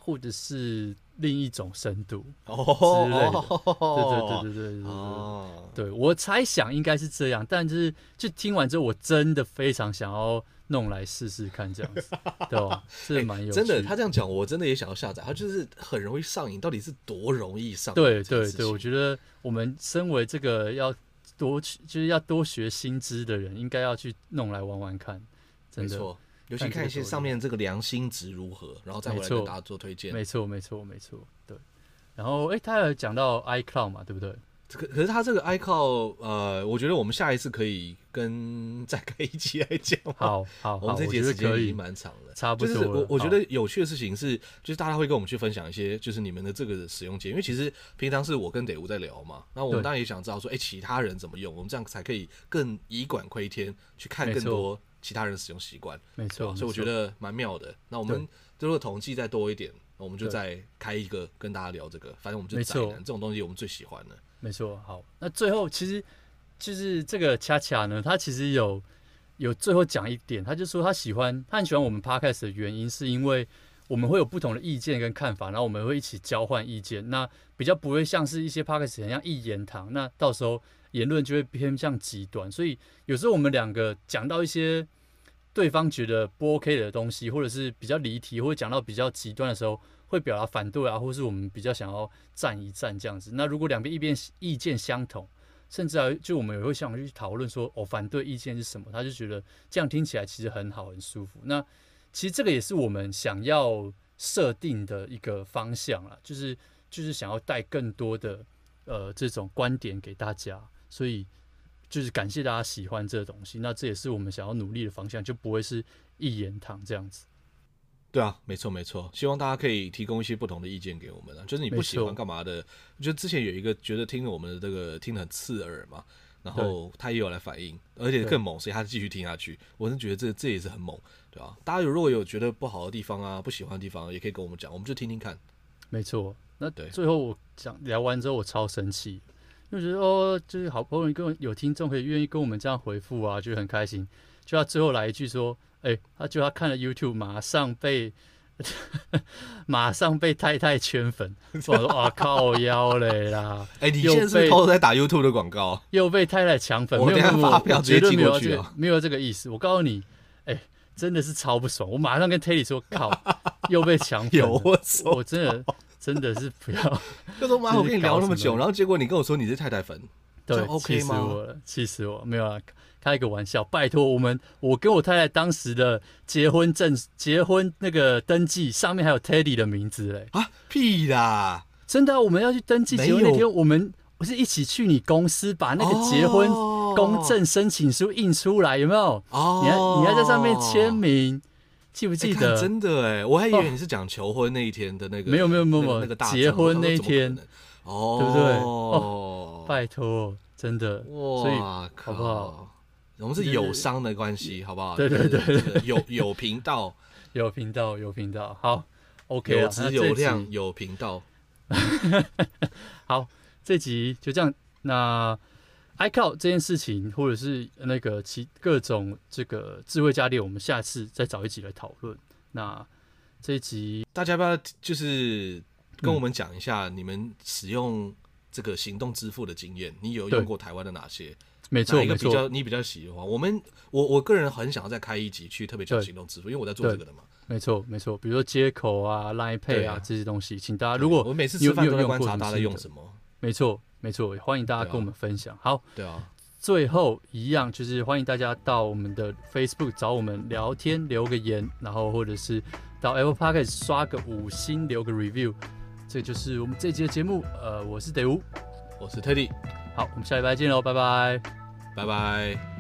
或者是另一种深度哦之类的，对对对对对对对，哦，对我猜想应该是这样，但就是就听完之后，我真的非常想要弄来试试看这样子，对吧？是蛮有真的，他这样讲，我真的也想要下载。他就是很容易上瘾，到底是多容易上瘾？对对对，我觉得我们身为这个要多就是要多学新知的人，应该要去弄来玩玩看，真的。尤其看一些上面这个良心值如何，然后再回来给大家做推荐。没错，没错，没错，对。然后，哎，他有讲到 iCloud 嘛，对不对？可可是他这个 iCloud，呃，我觉得我们下一次可以跟 再开一期来讲。好 好，我们这节时间已经蛮长了，差不多。就是我我觉得有趣的事情是，就是大家会跟我们去分享一些，就是你们的这个使用经验。因为其实平常是我跟得吾在聊嘛，那我们当然也想知道说，哎，其他人怎么用，我们这样才可以更以管窥天，去看更多。其他人使用习惯，没错，所以我觉得蛮妙的。那我们如果统计再多一点，我们就再开一个跟大家聊这个。反正我们就宅男，这种东西我们最喜欢的。没错，好，那最后其实就是这个恰恰呢，他其实有有最后讲一点，他就说他喜欢，他很喜欢我们 Podcast 的原因，是因为我们会有不同的意见跟看法，然后我们会一起交换意见，那比较不会像是一些 Podcast 很像一言堂，那到时候言论就会偏向极端。所以有时候我们两个讲到一些。对方觉得不 OK 的东西，或者是比较离题，或者讲到比较极端的时候，会表达反对啊，或是我们比较想要站一站这样子。那如果两边一边意见相同，甚至啊，就我们也会想去讨论说，哦，反对意见是什么？他就觉得这样听起来其实很好，很舒服。那其实这个也是我们想要设定的一个方向啦，就是就是想要带更多的呃这种观点给大家，所以。就是感谢大家喜欢这个东西，那这也是我们想要努力的方向，就不会是一言堂这样子。对啊，没错没错，希望大家可以提供一些不同的意见给我们啊。就是你不喜欢干嘛的？我觉得之前有一个觉得听了我们的这个听得很刺耳嘛，然后他也有来反应，而且更猛，所以他继续听下去。我是觉得这这也是很猛，对啊，大家有如果有觉得不好的地方啊，不喜欢的地方，也可以跟我们讲，我们就听听看。没错，那对，最后我讲聊完之后，我超生气。就觉得哦，就是好不容易跟有听众可以愿意跟我们这样回复啊，就很开心。就他最后来一句说：“哎、欸，他就他看了 YouTube，马上被 马上被太太圈粉。”我说：“哇靠腰嘞啦！”哎、欸，你现在是偷偷在打 YouTube 的广告，又被太太抢粉。我没有发票绝对没有这个没有这个意思。我告诉你，哎、欸，真的是超不爽。我马上跟 Terry 说：“靠，又被抢粉 我，我真的。”真的是不要，就说妈，我跟你聊那么久，然后结果你跟我说你是太太粉，对，OK 吗？气死我了，气死我！没有啊，开一个玩笑，拜托我们，我跟我太太当时的结婚证、结婚那个登记上面还有 Teddy 的名字嘞啊，屁啦！真的、啊，我们要去登记结婚那天，我们不是一起去你公司把那个结婚公证申请书印出来，有没有？哦，你还你还在上面签名。记不记欸得？真的哎，我还以为你是讲求婚那一天的那个，没有没有没有没有那个大结婚那一天，哦，对不对？哦，拜托，真的，所以哇靠，好不好？我们是友商的关系，好不好？对对对对，有有频道，有频道，有频道，好，OK 有质有量，有频道。好，这集就这样。那 iCloud 这件事情，或者是那个其各种这个智慧家电，我们下次再找一集来讨论。那这一集大家要不要就是跟我们讲一下你们使用这个行动支付的经验？你有用过台湾的哪些？没错，一个比较你比较喜欢？我们我我个人很想要再开一集去特别讲行动支付，因为我在做这个的嘛。没错没错，比如说接口啊、Line Pay 啊这些东西，请大家如果我每次吃饭都在观察大家在用什么。没错没错，欢迎大家跟我们分享。好，对啊。最后一样就是欢迎大家到我们的 Facebook 找我们聊天，留个言，然后或者是到 Apple Podcast 刷个五星，留个 review。这就是我们这集的节目。呃，我是德乌，我是 Teddy。好，我们下礼拜见喽，拜拜，拜拜。